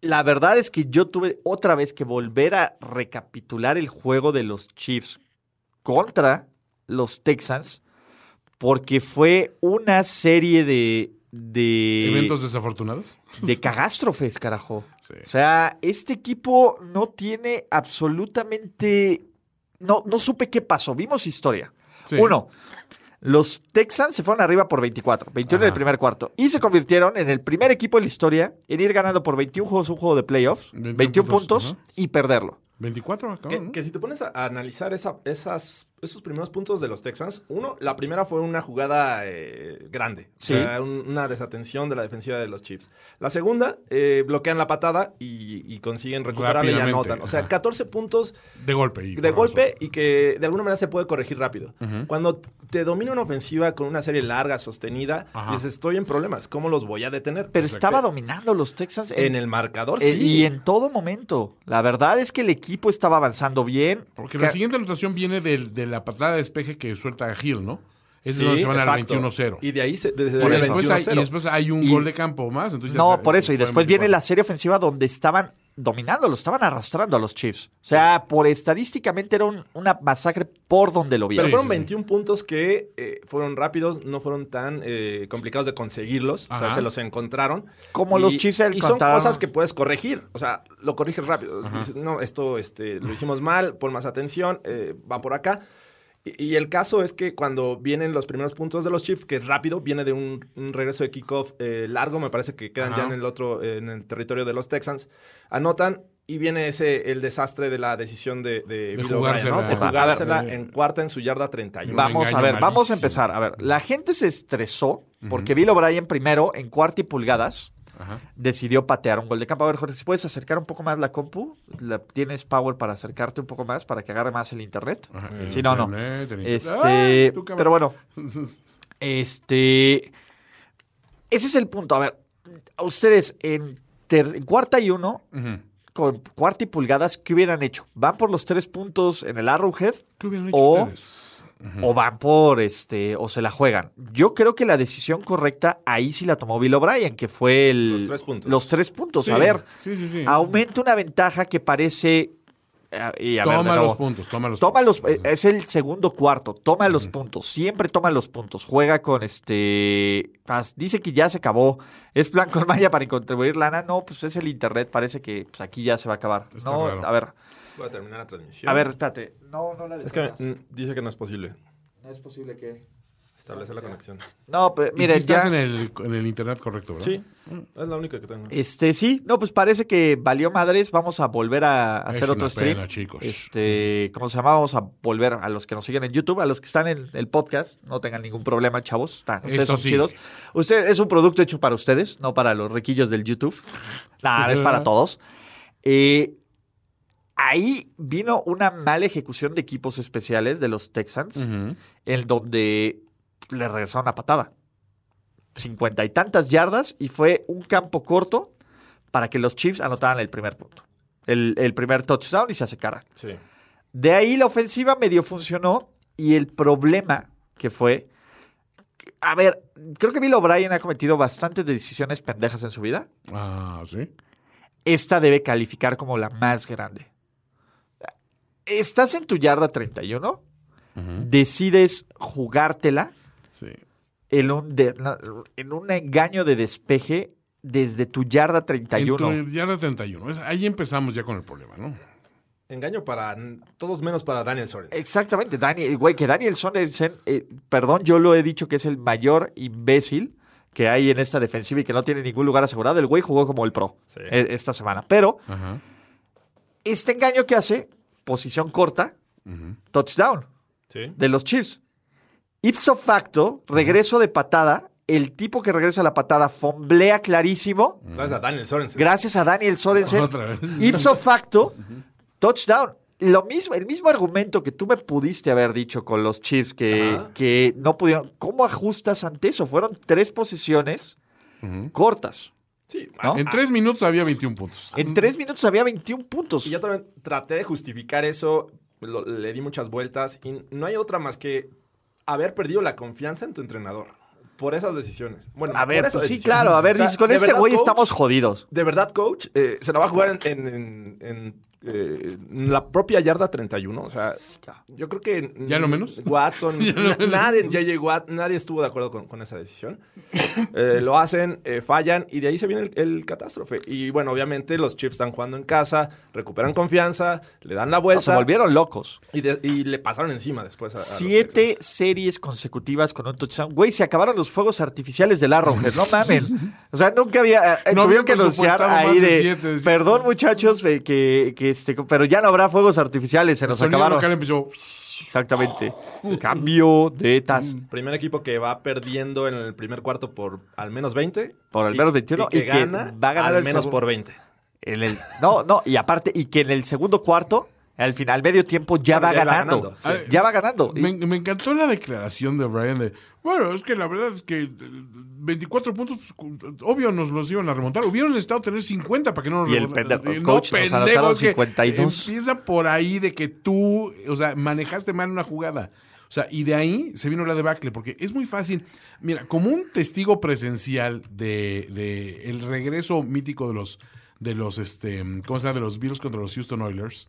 La verdad es que yo tuve otra vez que volver a recapitular el juego de los Chiefs contra los Texans porque fue una serie de... de Eventos desafortunados. de cagástrofes, carajo. Sí. O sea, este equipo no tiene absolutamente. No, no supe qué pasó. Vimos historia. Sí. Uno, los Texans se fueron arriba por 24, 21 en el primer cuarto. Y se convirtieron en el primer equipo de la historia en ir ganando por 21 juegos un juego de playoffs, 21 21, puntos, y perderlo. 24 acá, Que, ¿no? que si te pones a analizar esa- esas, esos primeros puntos de los Texans, uno, la primera fue una jugada eh, grande, o sea, un- una desatención de la defensiva de los Chiefs. La segunda, eh, bloquean la patada y, y consiguen recuperarla y anotan. O sea, ajá. 14 puntos De golpe. y de golpe y que de alguna manera se puede corregir rápido. Cuando te domina una ofensiva con una serie larga, sostenida, Ajá. dices, estoy en problemas, ¿cómo los voy a detener? Pero Exacto. estaba dominando los Texans En el marcador, en- sí. y en todo momento. La verdad es que el equipo estaba avanzando bien. Porque la siguiente anotación viene del- de, la patada de despeje que suelta Hill, ¿no? Es Sí, de donde se van al exacto. 21-0. Y de ahí se, desde Por el eso. Después hay, 21-0. y después hay un Y- gol de campo más. Entonces No, por eso. Y después viene 24. la serie ofensiva donde estaban dominando, lo estaban arrastrando a los Chiefs. O sea, por estadísticamente era un- una masacre por donde lo Pero vieron. Sí, fueron sí, sí. 21 puntos que eh, fueron rápidos, no fueron tan eh, complicados de conseguirlos. O sea, se los encontraron. Como los Chiefs Y son cosas que puedes corregir. O sea, lo corriges rápido. Dices, no, esto este, lo hicimos mal, pon más atención, eh, va por acá. Y, y el caso es que cuando vienen los primeros puntos de los Chiefs, que es rápido, viene de un, un regreso de kickoff eh, largo, me parece que quedan Ajá. ya en el otro, eh, en el territorio de los Texans, anotan y viene ese el desastre de la decisión de, de, Bill O'Brien, ¿no? jugársela. De jugársela ver. en cuarta en su yarda 31. Va- Vamos a ver, vamos a empezar. A ver, la gente se estresó porque Bill O'Brien primero, en cuarta y pulgadas, Ajá. decidió patear un gol de campo. A ver, Jorge, si puedes acercar un poco más la compu, La- tienes power para acercarte un poco más, para que agarre más el internet. Ajá. Si no, no. Internet. Este, pero bueno, [LAUGHS] este, ese es el punto. A ver, a ustedes en, ter- en cuarta y uno, con cuarta y pulgadas, ¿qué hubieran hecho? ¿Van por los tres puntos en el Arrowhead? ¿Qué hubieran hecho O- ustedes? O van por este o se la juegan. Yo creo que la decisión correcta ahí sí la tomó Bill O'Brien, que fue el Los tres puntos. Los tres puntos. Sí, a ver, Sí, sí, sí. aumenta una ventaja que parece eh, y a Toma los puntos, toma los Toma puntos. los, eh, es el segundo cuarto, toma los puntos, siempre toma los puntos, juega con este, dice que ya se acabó, es plan con [LAUGHS] Maya para contribuir lana, no, pues es el internet, parece que pues, aquí ya se va a acabar. Está no, raro. a ver, Voy a terminar la transmisión. a ver, espérate, no, no la Es que dice que no es posible no es posible que, establecer la conexión. no, pues Y miren, sí estás ya, en el, en el internet correcto, ¿verdad? Sí, es la única que tengo. este, sí, no, pues parece que valió madres, vamos a volver a hacer Es otro una stream. pena, chicos. Este, ¿cómo se llama? Vamos a volver a los que nos siguen en YouTube, a los que están en el podcast, no tengan ningún problema, chavos. Está, ustedes son sí. chidos. Usted es un producto hecho para ustedes, no para los riquillos del YouTube. [LAUGHS] Nada, es para todos. Eh, ahí vino una mala ejecución de equipos especiales de los Texans, en donde le regresaron una patada. Cincuenta y tantas yardas y fue un campo corto para que los Chiefs anotaran el primer punto. el, el primer touchdown y se hace cara. Sí. De ahí la ofensiva medio funcionó y el problema que fue... A ver, creo que Bill O'Brien ha cometido bastantes decisiones pendejas en su vida. Ah, sí. Esta debe calificar como la más grande. Estás en tu yarda 31, decides jugártela Sí. en un, de- en un engaño de despeje desde tu yarda En 31. tu yarda 31. Es- ahí empezamos ya con el problema, ¿no? Engaño para todos menos para Daniel Sorensen. Exactamente, Daniel, güey, que Daniel Sorensen, eh, perdón, yo lo he dicho que es el mayor imbécil que hay en esta defensiva y que no tiene ningún lugar asegurado. El güey jugó como el pro Sí. eh, esta semana. Pero Ajá. este engaño que hace, posición corta, touchdown Sí. de los Chiefs. Ipso facto, regreso de patada, el tipo que regresa a la patada fomblea clarísimo. Gracias a Daniel Sorensen. Gracias a Daniel Sorensen. [LAUGHS] Otra vez. Ipso facto, touchdown. Lo mismo, el mismo argumento que tú me pudiste haber dicho con los Chiefs que, que no pudieron. ¿Cómo ajustas ante eso? Fueron tres posiciones cortas. Sí. ¿no? En tres minutos había 21 puntos. En tres minutos había 21 puntos. Y yo también traté de justificar eso, lo- le di muchas vueltas y no hay otra más que haber perdido la confianza en tu entrenador por esas decisiones. Bueno, A ver, pues sí, claro. A ver, O sea, dices, con este güey coach, estamos jodidos. De verdad, coach, eh, se la va a jugar en, en- en- en, eh, la propia yarda 31. O sea, yo creo que. ¿Ya lo menos? [LAUGHS] Watson, [LAUGHS] Ya lo na- menos. nadie, JJ Watt, nadie estuvo de acuerdo con, con esa decisión. [LAUGHS] Eh, lo hacen, eh, fallan y de ahí se viene el, el catástrofe. Y bueno, obviamente los Chiefs están jugando en casa, recuperan confianza, le dan la No, vuelta se volvieron locos. y, de- y le pasaron encima después a, a Siete series consecutivas con un touchdown. Güey, se acabaron los fuegos artificiales del Arrowhead. No mamen. O sea, nunca había. eh, No tuvieron que anunciar ahí de de. siete, decía. Perdón, muchachos, que, que este, pero ya no habrá fuegos artificiales. Se El nos sonido acabaron. local empezó. Exactamente. Cambio de tas. Primer equipo que va perdiendo en el primer cuarto por al menos 20. Por al menos 21, Y que, y que gana va a ganar al el menos por 20. En el, no, no, y aparte, y que en el segundo cuarto, al final, medio tiempo, ya Bueno, va ya va ganando. sí. Ya va ganando. Me, me encantó la declaración de Brian de, bueno, es que la verdad es que eh, 24 puntos, pues, obvio nos los iban a remontar. Hubieran necesitado tener 50 para que no nos Y el remontaran. pendejo- Eh, coach, nos anotaron es que 52. Empieza por ahí de que tú, o sea, manejaste mal una jugada. O sea, y de ahí se vino la debacle, porque es muy fácil. Mira, como un testigo presencial de, de el regreso mítico de los, de los, este, ¿cómo se llama? De los Bills contra los Houston Oilers.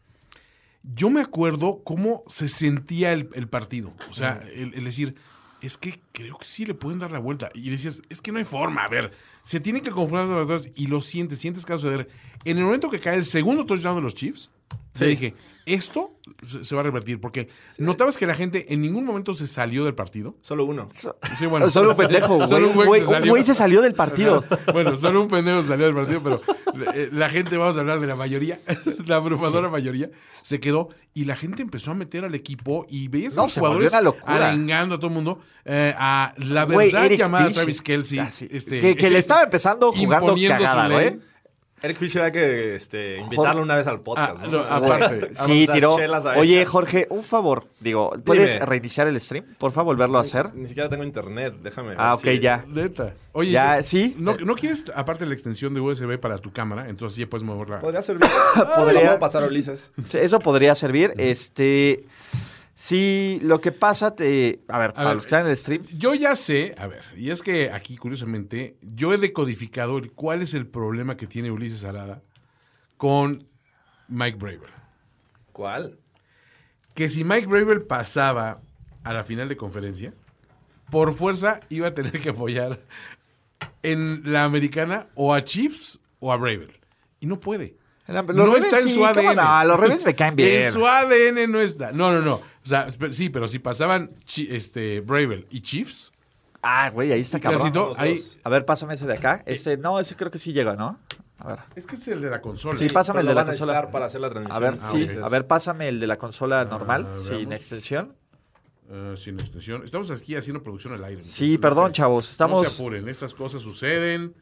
Yo me acuerdo cómo se sentía el, el partido. O sea, el, el decir, es que creo que sí le pueden dar la vuelta. Y decías, es que no hay forma. A ver, se tienen que confundir las dos y lo sientes, sientes que va a suceder. En el momento que cae el segundo touchdown de los Chiefs, te dije, esto se, se va a revertir. Porque notabas que la gente en ningún momento se salió del partido. Solo uno. Sí, bueno. Solo un pendejo, [LAUGHS] güey. Solo un güey Güey, un salió. güey se salió del partido. Bueno, solo un pendejo salió del partido, pero eh, la gente, vamos a hablar de la mayoría, [LAUGHS] la abrumadora mayoría, se quedó y la gente empezó a meter al equipo y veías a los se jugadores arengando a todo el mundo eh, a la Güey, verdad Eric llamada. Travis Kelsey. Ah, sí. este, que, que le estaba empezando jugando cagada, güey. Eric Fisher hay que este, invitarlo una vez al podcast. Ah, ¿no? no, aparte. Vamos a Sí, tiró. Oye, Jorge, un favor. Digo, ¿puedes Dime. reiniciar el stream? Por favor, volverlo a hacer. Ni siquiera tengo internet, déjame. Ah, ver ok, ya. Neta. Oye, Ya, eh, sí. ¿no, ¿no quieres, aparte la extensión de USB para tu cámara? Entonces ya puedes moverla. Podría servir. [LAUGHS] Podría. Pasar a Ulises. Eso podría servir. Este. Sí, lo que pasa, te. A ver, para ver, los que están en el stream. Yo ya sé, a ver, y es que aquí, curiosamente, yo he decodificado el- cuál es el problema que tiene Ulises Arada con Mike Braver. ¿Cuál? Que si Mike Braver pasaba a la final de conferencia, por fuerza iba a tener que apoyar en la americana o a Chiefs o a Braver. Y no puede. No Ravens está en sí, su ¿cómo ADN. no? Los Ravens me caen [LAUGHS] bien. En su ADN no está. No, no, no. O sea, sí, pero si pasaban este, Braver y Chiefs, Ah, güey, ahí está cabrón. ahí. A ver, pásame ese de acá. Ese, no, ese creo que sí llega, ¿no? A ver. Es que es el de la consola. Sí, pásame el de la consola. para hacer la transmisión. A ver, Ah, sí. A ver, pásame el de la consola normal, veamos. sin extensión. Eh, sin extensión. Estamos aquí haciendo producción al aire. Sí, perdón, se- chavos, No estamos- se apuren. Estas cosas suceden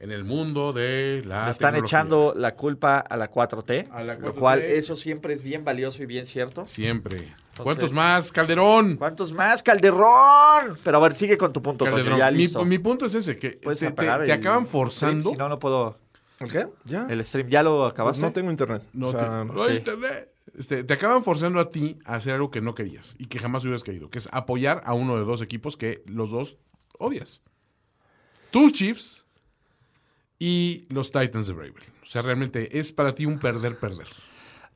en el mundo de la. Le están tecnología. echando la culpa a la 4T, A la lo 4T. cual eso siempre es bien valioso y bien cierto. Siempre. ¿Cuántos más, Calderón? ¿Cuántos más, Calderón? Pero a ver, sigue con tu punto, Toño, Calderón. ya Mi, listo. mi punto es ese, que te, te- apagar te el acaban forzando. stream, Si no, no puedo. ¿El qué? ¿Ya? El stream, ¿ya lo Pues acabaste? no tengo internet. No, o te, sea, no hay internet. Este, te acaban forzando a ti a hacer algo que no querías y que jamás hubieras querido, que es apoyar a uno de dos equipos que los dos odias. Tus Chiefs y los Titans de Bravel. O sea, realmente es para ti un perder-perder.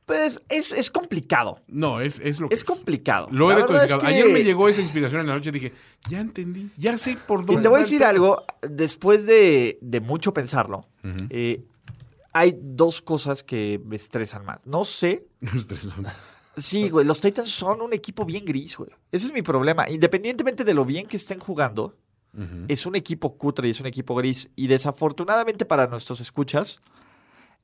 Pues es, es complicado. No, es, es lo que Es complicado. Lo he decodificado. es que- Ayer me llegó esa inspiración en la noche y dije, ya entendí, ya sé por dónde. Y te voy a decir tema". algo, después de, de mucho pensarlo, eh, hay dos cosas que me estresan más. No sé, [LAUGHS] Estresante. sí, güey, los Titans son un equipo bien gris, güey. Ese es mi problema. Independientemente de lo bien que estén jugando, es un equipo cutre y es un equipo gris. Y desafortunadamente para nuestros escuchas,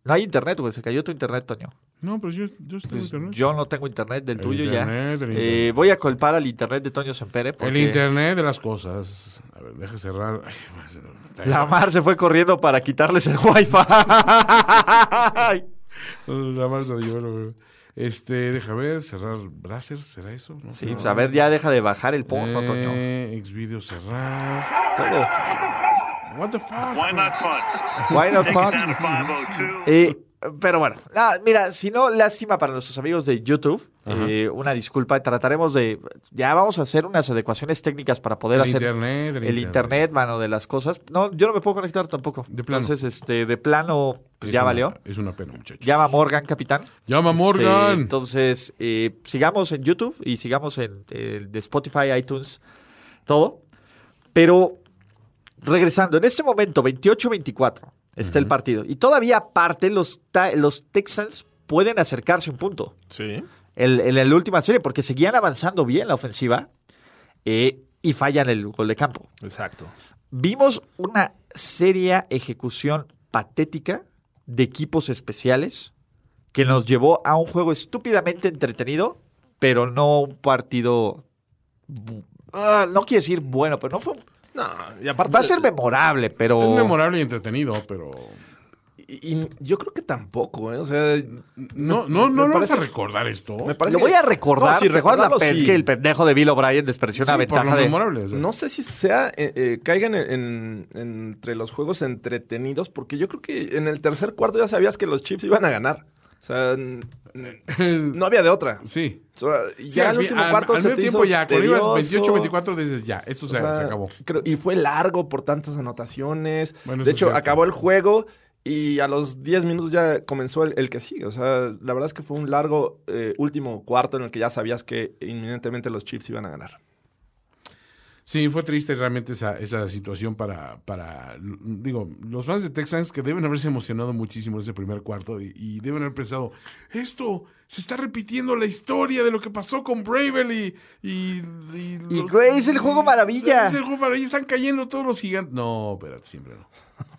no hay internet, güey. Se cayó tu internet, Toño. No, pero yo, yo estoy en Pues internet. yo no tengo internet del El tuyo internet, ya. Eh, voy a colpar al internet de Toño Sempere. El internet de las cosas. A ver, deja cerrar. Ay, pues, La Mar se fue corriendo para quitarles el wifi. [LAUGHS] La más de lloro, güey. Este, deja ver, cerrar browser, ¿será eso? No Sí, pues a ver, ya deja de bajar el porno, Toño. Eh, Xvideo cerrar. What the fuck? Why not punt? Why not punt? down to 502. Eh, pero bueno, nada, mira, si no, lástima para nuestros amigos de YouTube. Eh, una disculpa, trataremos de. Ya vamos a hacer unas adecuaciones técnicas para poder El hacer internet, el el internet, mano, de las cosas. No, yo no me puedo conectar tampoco. De plano. Entonces, este, de plano, pues Es ya una- valió. Es una pena, muchachos. Llama Morgan, capitán. Llama Este, Morgan. entonces, eh, sigamos en YouTube y sigamos en el de Spotify, iTunes, todo. Pero regresando, en este momento, 28-24, está el partido. Y todavía aparte, los, los Texans pueden acercarse un punto Sí. el- en la última serie, porque seguían avanzando bien la ofensiva eh, y fallan el gol de campo. Exacto. Vimos una seria ejecución patética de equipos especiales que nos llevó a un juego estúpidamente entretenido, pero no un partido. ah, no quiero decir bueno, pero no fue. un- No, y aparte. Va a ser memorable, pero. Es memorable y entretenido, pero. Y, y yo creo que tampoco, ¿eh? O sea. No, no, no, me no vas parece- a recordar esto. Me parece Lo voy a recordar. No, sí, ¿Te acuerdas la sí. que el pendejo de Bill O'Brien despreció una Sí, por ventaja lo de. memorable. o sea. No sé si sea eh, eh, caigan en, en- entre los juegos entretenidos, porque yo creo que en el tercer cuarto ya sabías que los Chiefs iban a ganar. O sea, no había de otra. [LAUGHS] Sí. O sea, y Sí, ya al el último al- cuarto al se te tiempo hizo ya, cuando ibas tedioso. 28-24 dices ya, esto se, O sea, se acabó. creo- y fue largo por tantas anotaciones. Bueno, de hecho, cierto. acabó el juego y a los 10 minutos ya comenzó el, el que sigue. O sea, la verdad es que fue un largo eh, último cuarto en el que ya sabías que inminentemente los Chiefs iban a ganar. Sí, fue triste realmente esa, esa situación para, para, digo, los fans de Texans que deben haberse emocionado muchísimo ese primer cuarto y, y deben haber pensado, esto se está repitiendo la historia de lo que pasó con Bravel y... Y, y, Y, güey, es el juego maravilla. Es el juego maravilla, están cayendo todos los gigantes. No, espérate, siempre no.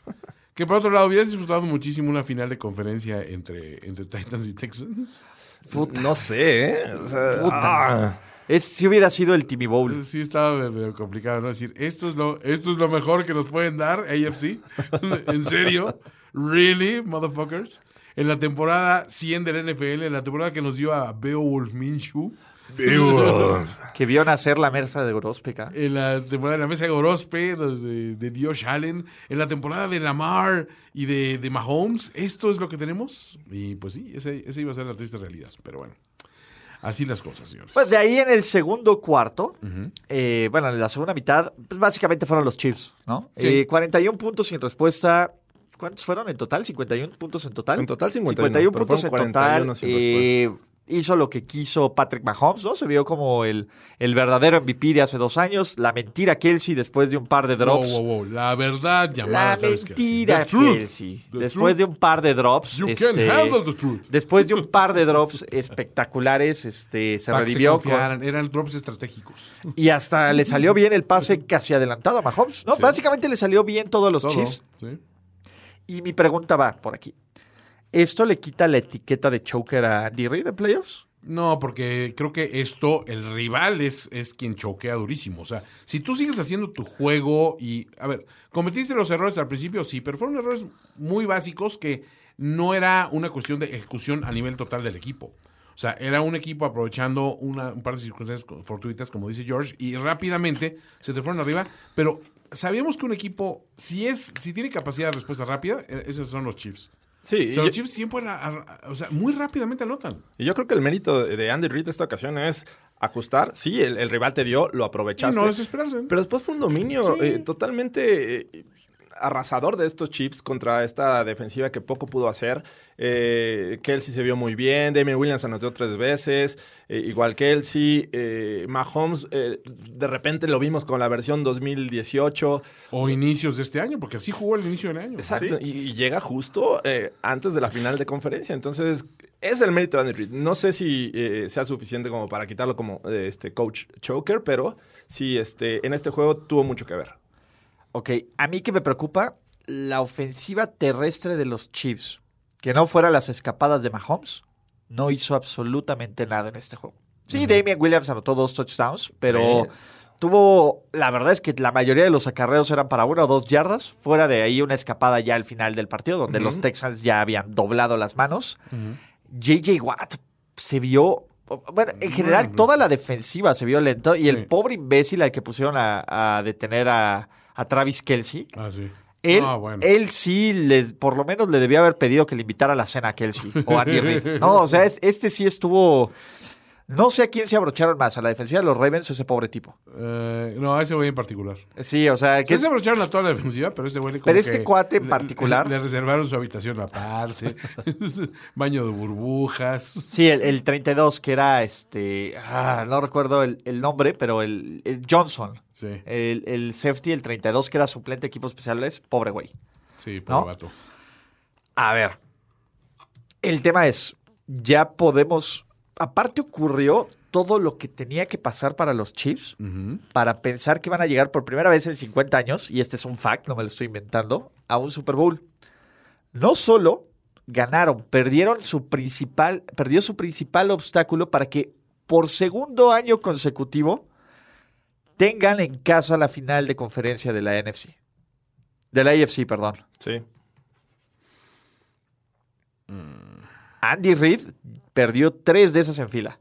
[LAUGHS] que por otro lado, hubieras disfrutado muchísimo una final de conferencia entre, entre Titans y Texans. No sé, ¿eh? O sea, ah. Es, si hubiera sido el Timmy Bowl. Sí, estaba medio complicado, ¿no? Decir, esto es lo, esto es lo mejor que nos pueden dar, AFC. [LAUGHS] ¿En serio? ¿Really, motherfuckers? En la temporada 100 del NFL, en la temporada que nos dio a Beowulf Minshew. [LAUGHS] Que vio nacer la mesa de Grospeca. En la temporada de la mesa de Gorospe, de, de Josh Allen. En la temporada de Lamar y de, de Mahomes. Esto es lo que tenemos. Y pues sí, ese- esa iba a ser la triste realidad. Pero bueno, así las cosas, señores. Pues de ahí en el segundo cuarto, eh, bueno, en la segunda mitad, pues básicamente fueron los Chiefs, ¿no? Sí. Eh, 41 puntos sin respuesta. ¿Cuántos fueron en total? ¿51 puntos en total? En total 51, pero puntos en fueron total. 41 sin hizo lo que quiso Patrick Mahomes, ¿no? Se vio como el, el verdadero MVP de hace dos años. La mentira Kelsey después de un par de drops. Wow, wow, wow. La verdad llamada La mentira. Kelsey. Después truth. de un par de drops. You este, can handle the truth. Después de un par de [LAUGHS] drops espectaculares, este, se revivió con- eran drops estratégicos. y hasta [LAUGHS] le salió bien el pase casi adelantado a Mahomes. No, básicamente le salió bien todos los Todo, Chiefs. ¿sí? Y mi pregunta va por aquí. ¿Esto le quita la etiqueta de choker a Reid en playoffs? No, porque creo que esto, el rival es, es quien choquea durísimo. O sea, si tú sigues haciendo tu juego y, a ver, cometiste los errores al principio, sí, pero fueron errores muy básicos que no era una cuestión de ejecución a nivel total del equipo. O sea, era un equipo aprovechando una, un par de circunstancias fortuitas, como dice George, y rápidamente se te fueron arriba. Pero sabíamos que un equipo, si es, si tiene capacidad de respuesta rápida, eh, esos son los Chiefs. Sí, O sea, los Chiefs siempre, a- o sea, muy rápidamente anotan. y yo creo que el mérito de Andy Reid esta ocasión es ajustar. Sí, el, el rival te dio, lo aprovechaste. Y no desesperarse. Pero después fue un dominio eh, totalmente eh, arrasador de estos Chiefs contra esta defensiva que poco pudo hacer. Eh, Kelsey se vio muy bien, Damien Williams anotó tres veces, eh, igual Kelsey. Eh, Mahomes, eh, de repente lo vimos con la versión 2018. O inicios de este año, porque así jugó el inicio del año. Exacto, y, y llega justo eh, antes de la final de conferencia. Entonces, es el mérito de Andy Reid. No sé si eh, sea suficiente como para quitarlo como este coach choker, pero sí, este, en este juego tuvo mucho que ver. Ok, a mí que me preocupa la ofensiva terrestre de los Chiefs. Que no fuera las escapadas de Mahomes, no hizo absolutamente nada en este juego. Sí, Damian Williams anotó dos touchdowns, pero tuvo, la verdad es que la mayoría de los acarreos eran para una o dos yardas, fuera de ahí una escapada ya al final del partido, donde los Texans ya habían doblado las manos. JJ Watt se vio, bueno, en general toda la defensiva se vio lento y el pobre imbécil al que pusieron a, a detener a, a Travis Kelsey. Ah, sí. Él, Ah, bueno. él sí, les, por lo menos le debía haber pedido que le invitara a la cena a Kelsey o a Andy Reid. No, o sea, es- este sí estuvo... No sé a quién se abrocharon más, a la defensiva de los Ravens o ese pobre tipo. Eh, no, a ese güey en particular. Sí, o sea, que se abrocharon a toda la defensiva, pero ese güey Pero este cuate en particular- Le, le reservaron su habitación aparte. [LAUGHS] Baño de burbujas. Sí, el, el 32, que era este. ah, no recuerdo el, el nombre, pero el, el Johnson. Sí, El, el safety, el 32, que era suplente de equipos especiales, pobre güey. sí, ¿No? pobre vato. A ver. El tema es: ya podemos. Aparte, ocurrió todo lo que tenía que pasar para los Chiefs para pensar que van a llegar por primera vez en 50 años, y este es un fact, no me lo estoy inventando, a un Super Bowl. No solo ganaron, perdieron su principal, perdió su principal obstáculo para que por segundo año consecutivo tengan en casa la final de conferencia de la NFC. De la AFC, perdón. Sí. Andy Reid perdió tres de esas en fila.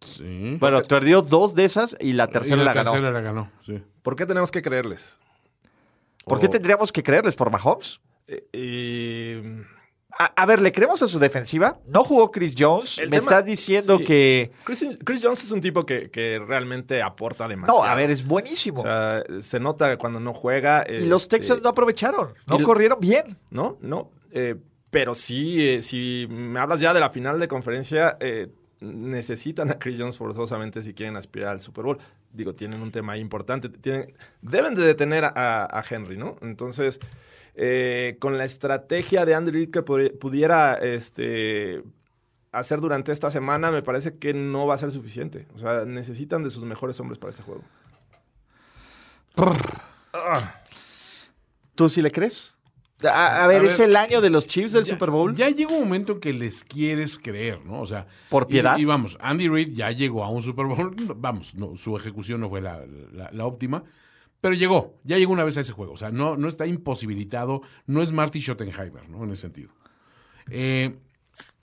Sí. Bueno, perdió dos de esas y la tercera Y la, ganó. tercera la ganó, sí. ¿Por qué tenemos que creerles? ¿Por qué tendríamos que creerles por Mahomes? Eh, y- A, a ver, ¿le creemos a su defensiva? No jugó Chris Jones. El Me tema- estás diciendo sí. que... Chris, Chris Jones es un tipo que, que realmente aporta demasiado. No, a ver, es buenísimo. O sea, se nota cuando no juega. y los este, Texans no aprovecharon. No y- corrieron bien. No, no. eh, pero sí, eh, si me hablas ya de la final de conferencia, eh, necesitan a Chris Jones forzosamente si quieren aspirar al Super Bowl. Digo, tienen un tema importante. Tienen, deben de detener a, a Henry, ¿no? Entonces, eh, con la estrategia de Andy Reid que pu- pudiera este, hacer durante esta semana, me parece que no va a ser suficiente. O sea, necesitan de sus mejores hombres para este juego. ¿Tú sí le crees? A, a ver, A es el año de los Chiefs del Ya- Super Bowl. Ya llega un momento en que les quieres creer, ¿no? O sea. ¿Por piedad? Y, vamos, Andy Reid ya llegó a un Super Bowl. Vamos, no, su ejecución no fue la, la- la óptima. Pero llegó, ya llegó una vez a ese juego. O sea, no, no está imposibilitado. No es Marty Schottenheimer, ¿no? En ese sentido. Eh,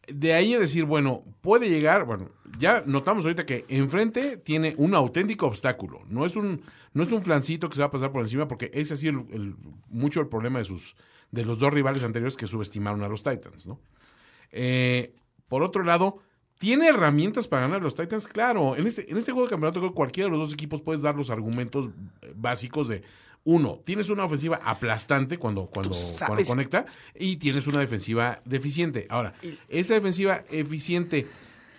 de ahí a decir, bueno, puede llegar, bueno, ya notamos ahorita que enfrente tiene un auténtico obstáculo. No es un, no es un flancito que se va a pasar por encima, porque ese ha sido el- el- mucho el problema de sus, de los dos rivales anteriores que subestimaron a los Titans, ¿no? Eh, por otro lado, ¿tiene herramientas para ganar a los Titans? Claro, en este, en este juego de campeonato creo que cualquiera de los dos equipos puedes dar los argumentos eh, básicos de, uno, tienes una ofensiva aplastante cuando, cuando, cuando conecta y tienes una defensiva deficiente. Ahora, esa defensiva eficiente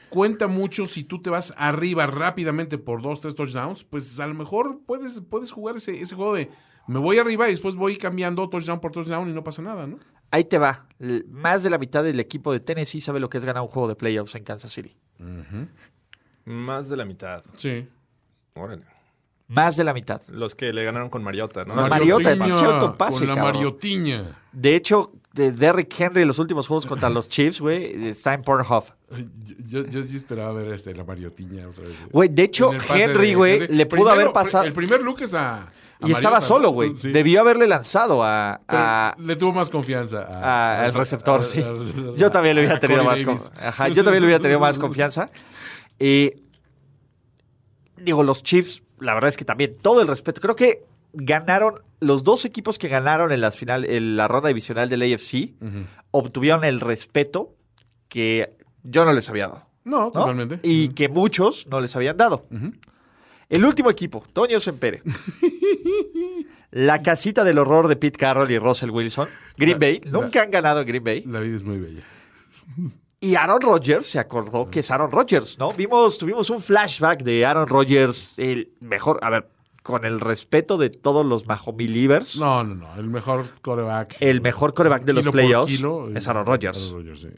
cuenta mucho si tú te vas arriba rápidamente por dos, tres touchdowns, pues a lo mejor puedes, puedes jugar ese, ese juego de me voy arriba y después voy cambiando touchdown por touchdown y no pasa nada, ¿no? Ahí te va. L- Más de la mitad del equipo de Tennessee sabe lo que es ganar un juego de playoffs en Kansas City. Más de la mitad. Sí. Órale. Más de la mitad. Los que le ganaron con Mariota, ¿no? Mariota, demasiado autopase, Con la cabrón. Mariotiña. De hecho, de Derrick Henry en los últimos juegos contra los Chiefs, güey, está en Pornhub. Yo, yo sí esperaba ver este, la Mariotiña otra vez. Güey, de hecho, pase Henry, güey, le pudo Primero, haber pasado. El primer look es a, Y estaba solo, güey. Sí. Debió haberle lanzado a, le tuvo más confianza a- a- receptor, a- sí. [LAUGHS] Yo también le hubiera tenido más Davis. con- Ajá, yo también le hubiera tenido más confianza. Y digo, los Chiefs, la verdad es que también todo el respeto. Creo que ganaron los dos equipos que ganaron en las final, en la ronda divisional del AFC, obtuvieron el respeto que yo no les había dado. No, ¿no? totalmente. Y que muchos no les habían dado. El último equipo, Toño Sempere. [LAUGHS] la casita del horror de Pete Carroll y Russell Wilson. Green La- Bay. la- Nunca han ganado en Green Bay. La vida es muy bella. Y Aaron Rodgers se acordó que es Aaron Rodgers, ¿no? Vimos, tuvimos un flashback de Aaron Rodgers, el mejor, a ver, con el respeto de todos los Mahomes believers, No, no, no. El mejor coreback. el mejor coreback de los playoffs es Aaron Rodgers. Aaron Rodgers, sí.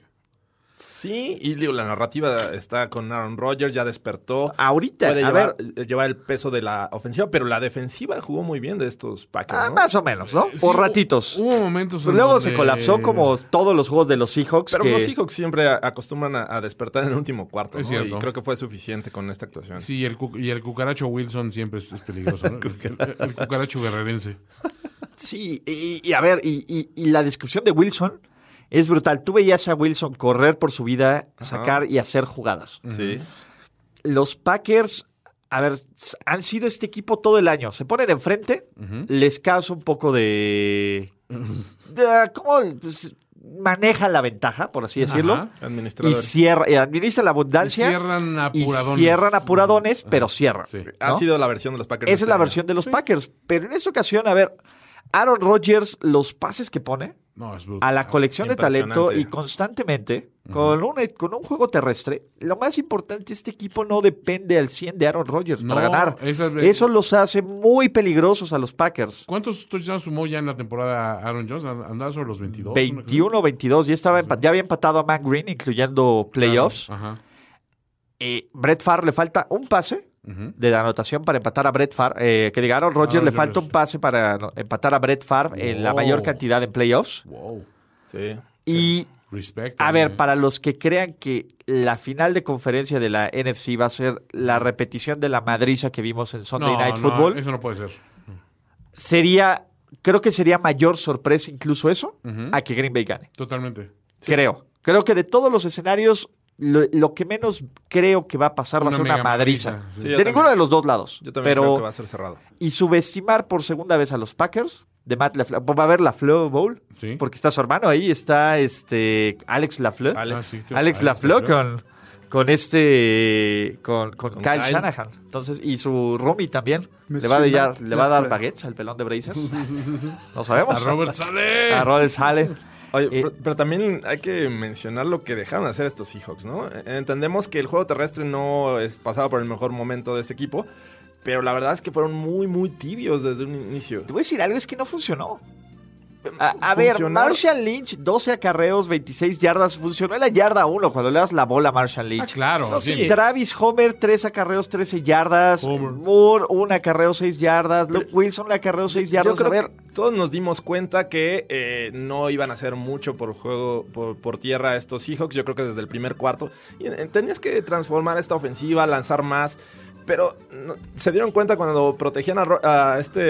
Sí, y digo, la narrativa está con Aaron Rodgers, ya despertó. Ahorita, Puede a llevar, ver, eh, llevar el peso de la ofensiva, pero la defensiva jugó muy bien de estos Packers, ah, ¿no? más o menos, ¿no? Sí, Por hubo- ratitos. Hubo momentos. en Luego donde- se colapsó como todos los juegos de los Seahawks. Pero que- los Seahawks siempre acostumbran a, a despertar en el último cuarto, Es ¿no? cierto. Y creo que fue suficiente con esta actuación. Sí, y el, cu- y el cucaracho Wilson siempre es, es peligroso. ¿no? [LAUGHS] el, el cucaracho guerrerense. Sí, y, y a ver, y, y- y la descripción de Wilson es brutal. Tú veías a Wilson correr por su vida, sacar y hacer jugadas. Sí. los Packers, a ver, han sido este equipo todo el año. Se ponen enfrente, les causa un poco de. de ¿Cómo pues, manejan la ventaja, por así decirlo? Ajá. Y cierra, y administra la abundancia. Y cierran y apuradones. cierran apuradones, pero cierran. Sí. Ha sido la versión de los Packers. Esa es este la versión de los Packers. Pero en esta ocasión, a ver, Aaron Rodgers, los pases que pone No, es brutal. a la colección de talento y constantemente con, un, con un juego terrestre, lo más importante, este equipo no depende al 100 de Aaron Rodgers No, para ganar. Eso los hace muy peligrosos a los Packers. ¿Cuántos touchdowns sumó ya en la temporada Aaron Jones? Andaba sobre los 22. 21 22, ya, estaba ya había empatado a Matt Green, incluyendo playoffs. Ajá. Eh, Brett Farr le falta un pase De la anotación para empatar a Brett Farr. eh, que diga, Aaron Rodgers Aaron le falta un pase para no- empatar a Brett Farr en la mayor cantidad en playoffs. Wow. Sí. Y Respect. A ver, eh. para los que crean que la final de conferencia de la NFC va a ser la repetición de la madriza que vimos en Sunday No, Night no, Football, Eso no puede ser. sería, creo que sería mayor sorpresa incluso eso a que Green Bay gane. Totalmente. Creo. Creo que de todos los escenarios, lo, lo que menos creo que va a pasar va a Una ser una madriza. madriza, sí. Sí, de ninguno también. de los dos lados. Yo también pero, creo que va a ser cerrado. Y subestimar por segunda vez a los Packers de Matt LaFleur. Va a haber la Flow Bowl. Sí. Porque está su hermano ahí, está este Alex Lafleur. Alex. Ah, sí, Alex claro. Lafleur con, con este con, con Con Kyle, Kyle. Shanahan. Entonces, y su roomie también. Le va, a dar, le va a dar baguettes al pelón de Brazers. [LAUGHS] No sabemos. A Robert Sale. A Robert Sale. Oye, Eh, pero, pero también hay que mencionar lo que dejaron de hacer estos Seahawks, ¿no? Eh, Entendemos que el juego terrestre no es pasado por el mejor momento de este equipo, pero la verdad es que fueron muy, muy tibios desde un inicio. Te voy a decir algo, es que no funcionó. A, a ver. Marshall Lynch, 12 acarreos, 26 yardas. Funcionó en la yarda 1 cuando le das la bola a Marshall Ah, Lynch. claro. No, sí. Travis Homer, 3 acarreos, 13 yardas. Homer. Moore, un acarreo, 6 yardas. Luke Wilson, un acarreo, 6 yardas. Yo creo a ver, que todos nos dimos cuenta que eh, no iban a hacer mucho por juego por, por tierra estos Seahawks. Yo creo que desde el primer cuarto. Y, eh, tenías que transformar esta ofensiva, lanzar más. Pero no- se dieron cuenta cuando protegían a, Ro- a este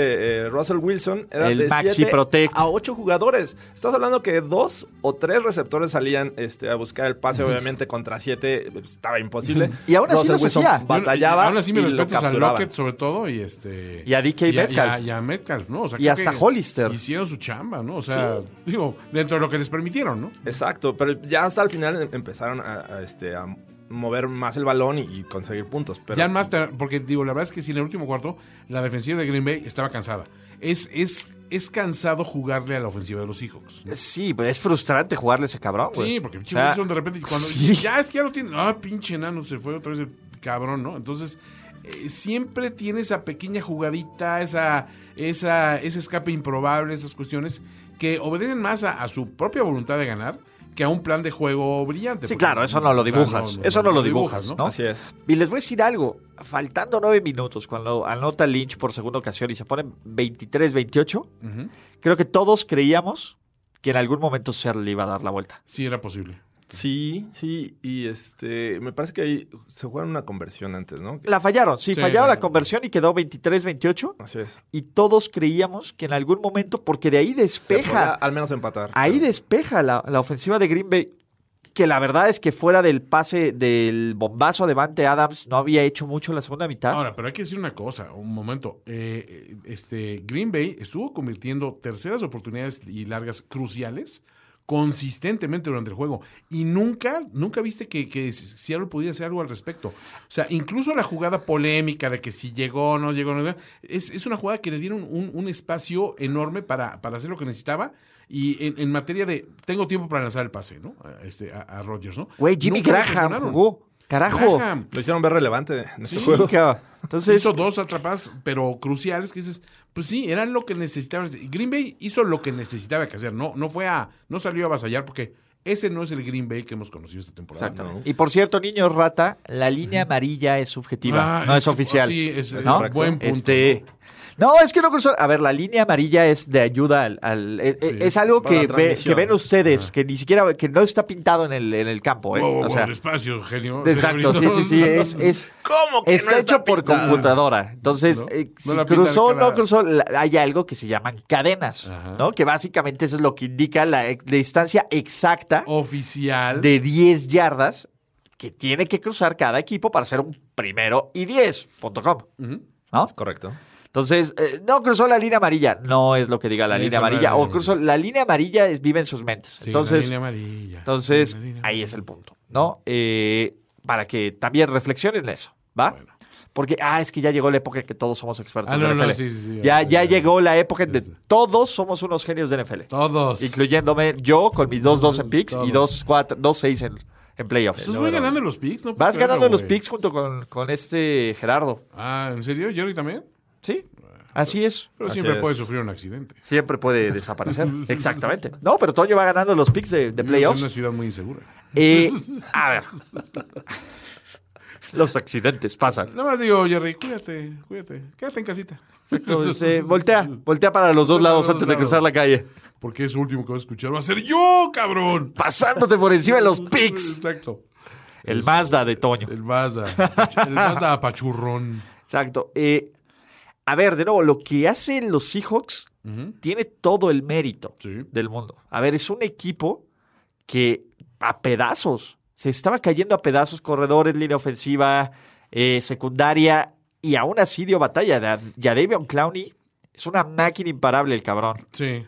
eh, Russell Wilson. Eran El de Maxi siete Protect. a 8 jugadores. Estás hablando que dos o tres receptores salían este, a buscar el pase. Obviamente contra 7 estaba imposible. Y aún así los hacía. Y- Batallaba. y Aún así me y lo respetas a capturaba. Lockett sobre todo y este... Y a DK y Metcalf. Y a, y a Metcalf, ¿no? O sea, Y hasta Hollister. Hicieron su chamba, ¿no? O sea, digo, dentro de lo que les permitieron, ¿no? Exacto, pero ya hasta el final em- empezaron a, a, este, a mover más el balón y, y conseguir puntos. Pero Ya más, te- porque digo, la verdad es que si en el último cuarto la defensiva de Green Bay estaba cansada. Es, es, es cansado jugarle a la ofensiva de los Seahawks. ¿no? Sí, pues es frustrante jugarle a ese cabrón, güey. Sí, porque pinche O sea, Wilson de repente cuando sí. ya es que ya lo tiene, ah, pinche enano, se fue otra vez el cabrón, ¿no? Entonces, eh, siempre tiene esa pequeña jugadita, esa, esa, ese escape improbable, esas cuestiones que obedecen más a, a su propia voluntad de ganar que a un plan de juego brillante. Sí, claro, eso no lo o sea, dibujas. Eso no lo dibujas, ¿no? así es. Y les voy a decir algo. Faltando nueve minutos, cuando anota Lynch por segunda ocasión y se ponen 23-28, Ujú. creo que todos creíamos que en algún momento Ser le iba a dar la vuelta. Sí, era posible. Sí, sí, y este, me parece que ahí se juega una conversión antes, ¿no? La fallaron, sí, Sí, fallaron la- conversión y quedó 23-28. Así es. Y todos creíamos que en algún momento, porque de ahí Se podía despeja, al menos empatar. ahí despeja la, la ofensiva de Green Bay. Que la verdad es que fuera del pase del bombazo de Vante Adams no había hecho mucho la segunda mitad. Ahora, pero hay que decir una cosa, un momento. Eh, eh, este Green Bay estuvo convirtiendo terceras oportunidades y largas cruciales consistentemente durante el juego. Y nunca, nunca viste que, que Seattle podía hacer algo al respecto. O sea, incluso la jugada polémica de que si llegó o no llegó, no, es, es una jugada que le dieron un, un espacio enorme para, para hacer lo que necesitaba. Y en, en materia de, tengo tiempo para lanzar el pase, ¿no? A, este, a, a Rodgers, ¿no? Güey, Jimmy Nunca Graham jugó. Carajo. Graham. Lo hicieron ver relevante en este Sí, juego. Entonces, hizo dos atrapadas, pero cruciales, que dices, pues sí, eran lo que necesitaba. Green Bay hizo lo que necesitaba que hacer, no, no fue a, no salió a avasallar, porque ese no es el Green Bay que hemos conocido esta temporada. Exactamente. Y por cierto, niño rata, la línea amarilla es subjetiva, Ah, no es, oficial. Sí, es, es ¿no? un buen punto. Este, no, es que no cruzó. A ver, la línea amarilla es de ayuda al. al- es, Sí. es algo que, ve- que ven ustedes, que ni siquiera que no está pintado en el, en el campo, ¿eh? Wow, o sea, wow, despacio, genio. exacto, sí, sí, sí. [LAUGHS] Es, es- ¿Cómo que está no hecho por computadora. Entonces, ¿No? eh, No si cruzó o no cruzó, la- hay algo que se llaman cadenas, Ajá. ¿no? Que básicamente eso es lo que indica la, la distancia exacta Oficial. de 10 yardas que tiene que cruzar cada equipo para hacer un primero y 10.com. ¿No? Correcto. Entonces, eh, no cruzó la línea amarilla. No es lo que diga la línea amarilla. era- O cruzó la línea amarilla, es, vive en sus mentes. Sí, la entonces, línea amarilla. entonces La línea ahí es el punto. ¿No? Eh, para que también reflexionen eso. ¿Va? Bueno. Porque, ah, es que ya llegó la época en que todos somos expertos Ah, de no, NFL. sí, sí, sí, ya, ya, llegó la época en que todos somos unos genios de NFL. Todos. Incluyéndome yo con mis 2-2 en picks y Todos. 2-4, 2-6 en, en playoffs. Entonces voy ganando en los picks, ¿no? Vas ganando creerlo, los picks junto con, con este Gerardo. Ah, ¿en serio? ¿Jerry también? Sí, así es. Pero Así siempre es. puede sufrir un accidente. Siempre puede [LAUGHS] desaparecer. Exactamente. No, pero Toño va ganando los picks de, playoffs. una ciudad muy insegura. Eh, [LAUGHS] a ver. Los accidentes pasan. Nada más digo, Jerry, cuídate, cuídate. Quédate en casita. Entonces, [LAUGHS] eh, voltea, voltea para los dos lados los antes de cruzar la calle. Porque es lo último que vas a escuchar. Va a ser yo, cabrón. Pasándote por encima de los picks. Exacto. El Mazda de Toño. El Mazda. El Mazda apachurrón. Exacto. Eh, a ver, de nuevo, lo que hacen los Seahawks tiene todo el mérito Sí. del mundo. A ver, es un equipo que a pedazos, se estaba cayendo a pedazos, corredores, línea ofensiva, eh, secundaria, y aún así dio batalla. Da- Jadavion Clowney es una máquina imparable el cabrón. Sí.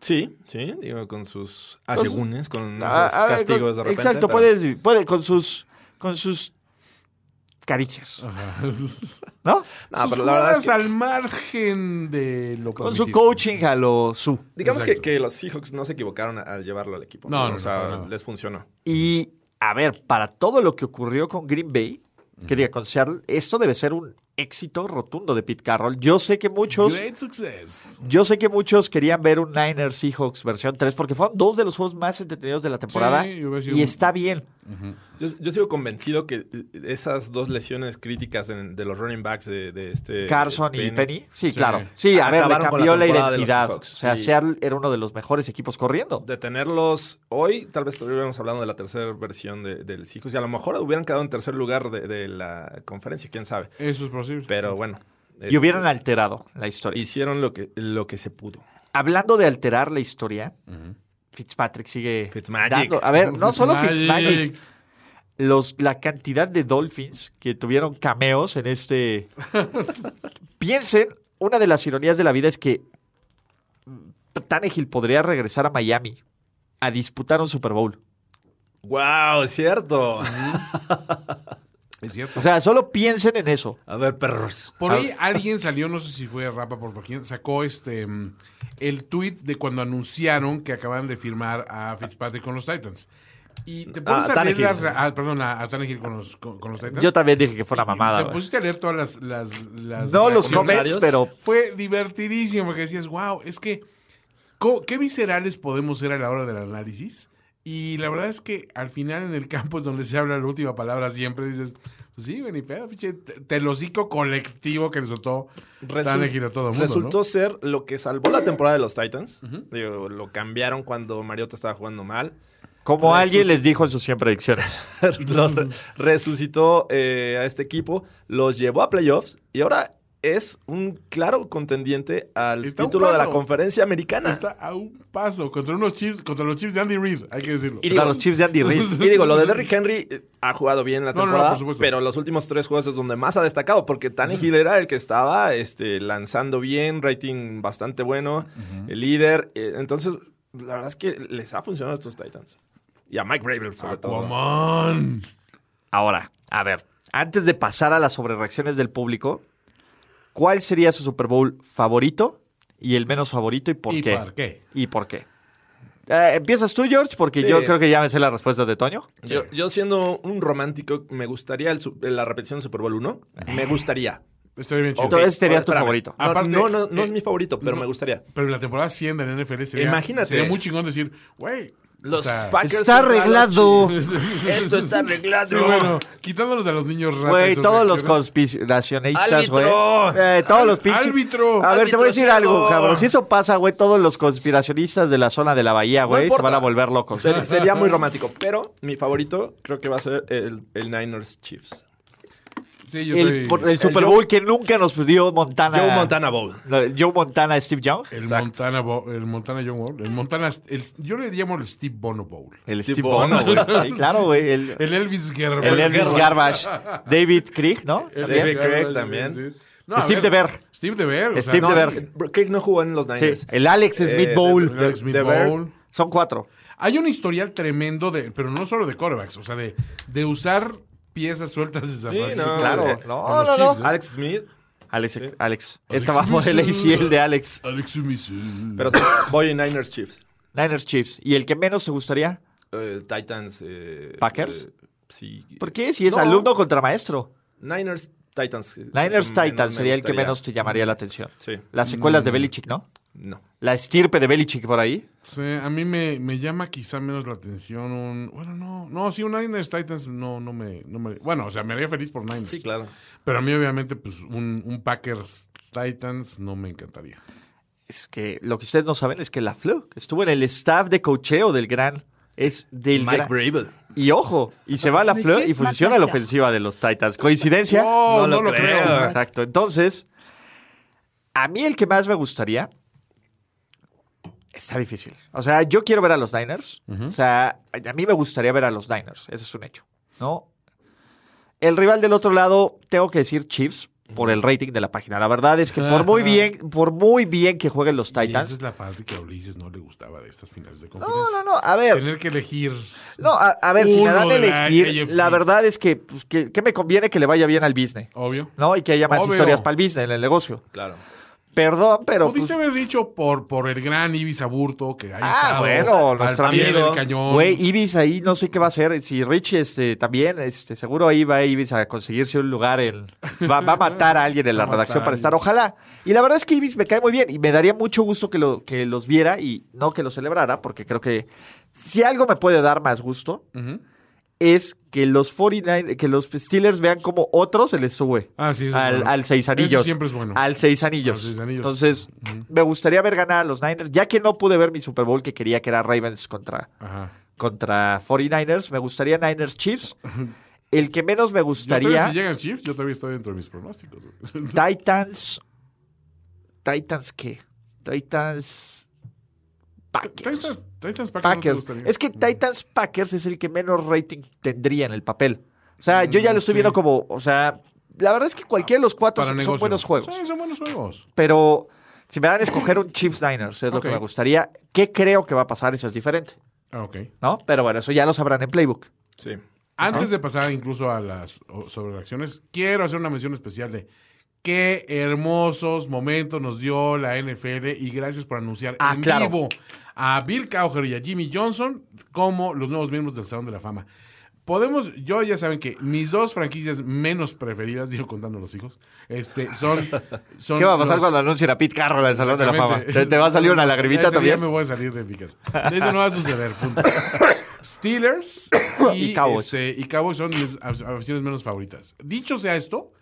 Sí, sí, digo, con sus asegúnes, con esos Ah, a ver, castigos de repente. Exacto, pero- puedes, puede, con sus, con sus caricias, Ajá. ¿no? No, Sus pero la verdad es que, al margen de lo Con su coaching a lo su. digamos que, que los Seahawks no se equivocaron al llevarlo al equipo. No, no, o sea, no, les funcionó. Y, a ver, para todo lo que ocurrió con Green Bay, que diga, con Seattle, esto debe ser un éxito rotundo de Pete Carroll. Yo sé que muchos, Great success. yo sé que muchos querían ver un Niners Seahawks versión 3, porque fueron dos de los juegos más entretenidos de la temporada. Sí, y un- está bien. Yo, yo sigo convencido que esas dos lesiones críticas en- de los running backs de, de este... Carson y Penny. Sí, Sí. claro. Sí, a ver, le la cambió la, identidad. O sea, Y- Seattle era uno de los mejores equipos corriendo. De tenerlos hoy, tal vez estuviéramos hablando de la tercera versión de- del Seahawks y a lo mejor hubieran quedado en tercer lugar de, de la conferencia, quién sabe. Eso es posible. Pero bueno. Y este, hubieran alterado la historia. Hicieron lo que, lo que se pudo. Hablando de alterar la historia, Fitzpatrick sigue Fitzmagic. dando- A ver, no solo Fitzmagic. Los, la cantidad de Dolphins que tuvieron cameos en este. [LAUGHS] Piensen, una de las ironías de la vida es que Tannehill podría regresar a Miami a disputar un Super Bowl. ¡Wow! Cierto. [LAUGHS] Es cierto. O sea, solo piensen en eso. A ver, perros. Por ahí alguien salió, no sé si fue Rapa por quién, sacó este mm, el tweet de cuando anunciaron que acaban de firmar a Fitzpatrick con los Titans. Y te pones Ah, a leer las, ah, perdón, a, a con los, con, con los Titans. Yo también dije que fue una Y mamada. Te pusiste a leer todas las, las, las No los comments, pero Fue divertidísimo porque decías, wow, es que qué viscerales podemos ser a la hora del análisis. Y la verdad es que al final en el campo es donde se habla la última palabra siempre. Dices, pues sí, ni pedo, pinche te- telocico colectivo que le soltó Resul- Tannehill a todo el mundo, resultó ¿no? ser lo que salvó la temporada de los Titans. Digo, lo cambiaron cuando Mariota estaba jugando mal. Como alguien les dijo en sus 100 predicciones. [LAUGHS] resucitó eh, a este equipo, los llevó a playoffs y ahora es un claro contendiente al Está título de la conferencia americana. Está a un paso contra unos Chiefs, contra los Chiefs de Andy Reid, hay que decirlo. Y Contra digo- los Chiefs de Andy Reid. [LAUGHS] Y digo, lo de Derrick Henry eh, ha jugado bien la No, no, no, temporada, por supuesto. pero los últimos tres juegos es donde más ha destacado, porque Tannehill era el que estaba este, lanzando bien, rating bastante bueno, el líder. eh, entonces, la verdad es que les ha funcionado a estos Titans. Y a Mike Bravel, sobre todo. Aquaman. Ahora, a ver, antes de pasar a las sobrereacciones del público, ¿cuál sería su Super Bowl favorito y el menos favorito y por ¿Y qué? por qué? ¿Y por qué? Eh, Empiezas tú, George, porque Sí. yo creo que ya me sé la respuesta de Toño. Yo, yo siendo un romántico, me gustaría el la repetición del Super Bowl 1. Me gustaría. Estaría bien chido. Entonces sería tu espérame. favorito. No, Aparte, no, no, no eh, es mi favorito, pero no. me gustaría. Pero en la temporada 100 de la NFL sería, Imagínate. sería muy chingón decir, güey. Los o sea, Packers Está arreglado. Esto está arreglado. Sí, bueno, quitándonos a los niños ratas. Güey, todos los conspiracionistas, güey. Eh, todos Al- los pinches. árbitro. A ver, te voy a decir algo, cabrón. Si eso pasa, güey, todos los conspiracionistas de la zona de la bahía, No güey, se van a volver locos. Ser- sería muy romántico, pero mi favorito creo que va a ser el, el Niners Chiefs. Sí, yo El, soy por- el Super Joe- Bowl que nunca nos dio Montana. Joe Montana Bowl. No, Joe Montana, Steve Young. el exacto. Montana, Bo- el Montana Young Bowl. El Montana, el- yo le llamo el Steve Bono Bowl. El Steve Steve Bono. Sí, claro, güey. El, [LAUGHS] El Elvis Gerber. el Elvis Garbage. [LAUGHS] David Krieg, ¿no? El También. Elvis Craig Garbage, también. sí, sí. No, Steve ver, DeBer. Steve DeBer. o sea, Steve no, DeBer. Craig no jugó en los Sí, Niners. el Alex Smith Eh, Bowl. el Alex Smith. Bowl. Son cuatro. Hay un historial tremendo de, pero no solo de corebacks, o sea, de, de usar piezas sueltas de San Sí, Francisco. no, claro. No, no, no. Chiefs, ¿eh? Alex Smith. Alex, Alex. Alex Estaba por el. ACL de Alex. Alex Smith. Pero sí, voy en Niners Chiefs. Niners Chiefs. ¿Y el que menos te gustaría? Eh, Titans. eh, ¿Packers? eh, sí. ¿Por qué? Si es No. alumno contra maestro. Niners Titans. Niners Titans sería el que menos te llamaría la atención. Sí. Las secuelas de Belichick, ¿no? No. La estirpe de Belichick por ahí. Sí, a mí me, me llama quizá menos la atención un... Bueno, no, no, sí, un Niners Titans no, no, me, no me... Bueno, o sea, me haría feliz por Niners. Sí, claro. Pero a mí, obviamente, pues, un, un Packers Titans no me encantaría. Es que lo que ustedes no saben es que la Flu estuvo en el staff de cocheo del gran. Es del Mike gran. Bravel. Y ojo, y se va a la [LAUGHS] Flu y funciona la ofensiva de los Titans. ¿Coincidencia? No, No no, lo lo creo. creo. Exacto. Entonces, a mí el que más me gustaría. Está difícil. O sea, yo quiero ver a los Niners. O sea, a mí me gustaría ver a los Niners. Ese es un hecho. ¿No? El rival del otro lado, tengo que decir Chiefs por el rating de la página. La verdad es que por muy bien, por muy bien que jueguen los Y esa Titans. es la parte que a Ulises no le gustaba de estas finales de No, conferencia. no, no. A ver. Tener que elegir. No, a, a ver, si me dan a la elegir, AFC. la verdad es que, pues, que, que me conviene que le vaya bien al business. Obvio. ¿No? Y que haya más Obvio. historias para el business en el negocio. Claro. Perdón, pero. Pudiste pues, haber dicho por, por el gran Ibis Aburto que ha Ah, estado bueno, nuestro amigo. Güey, Ibis ahí no sé qué va a hacer. Si Rich este, también, este, seguro ahí va Ibis a conseguirse un lugar. En, va, va a matar a alguien en [LAUGHS] la redacción para estar. Ojalá. Y la verdad es que Ibis me cae muy bien. Y me daría mucho gusto que, lo, que los viera y no que los celebrara, porque creo que si algo me puede dar más gusto Ujú. Es que los 49, que los Steelers vean como otro se les sube. Ah, sí, eso es al, bueno. al seis Eso anillos. siempre es bueno. Al seis anillos. Al seis anillos. Entonces, me gustaría ver ganar a los Niners, ya que no pude ver mi Super Bowl que quería que era Ravens contra, Ajá. contra 49ers. Me gustaría Niners Chiefs. El que menos me Yo gustaría, si llegan Chiefs, yo todavía estoy dentro de mis pronósticos. [LAUGHS] Titans. ¿Titans qué? Titans. Packers. Titans, Titans Packers. Packers. Es que Titans Packers es el que menos rating tendría en el papel. O sea, yo ya lo estoy sí. viendo como, o sea, la verdad es que cualquiera de los cuatro son, buenos juegos. Sí, son buenos juegos. Pero si me dan a escoger un Chiefs Niners, es lo que me gustaría. ¿Qué creo que va a pasar? Eso es diferente, Ah, ok. ¿no? Pero bueno, eso ya lo sabrán en Playbook. Sí. Antes de pasar incluso a las sobrereacciones, quiero hacer una mención especial de qué hermosos momentos nos dio la NFL y gracias por anunciar Ah, en claro. vivo a Bill Cowher y a Jimmy Johnson como los nuevos miembros del Salón de la Fama. Podemos, yo ya saben que mis dos franquicias menos preferidas, [LAUGHS] digo contando los hijos, este, son, [LAUGHS] son ¿Qué va a pasar los- cuando anuncien a Pete Carroll al Salón de la Fama? ¿Te, te va a salir una lagrimita Ese día también? me voy a salir de mi casa. Eso no va a suceder, punto. [LAUGHS] Steelers y, Y Cowboys. este, y Cowboys son mis af- aficiones menos favoritas. Dicho sea esto,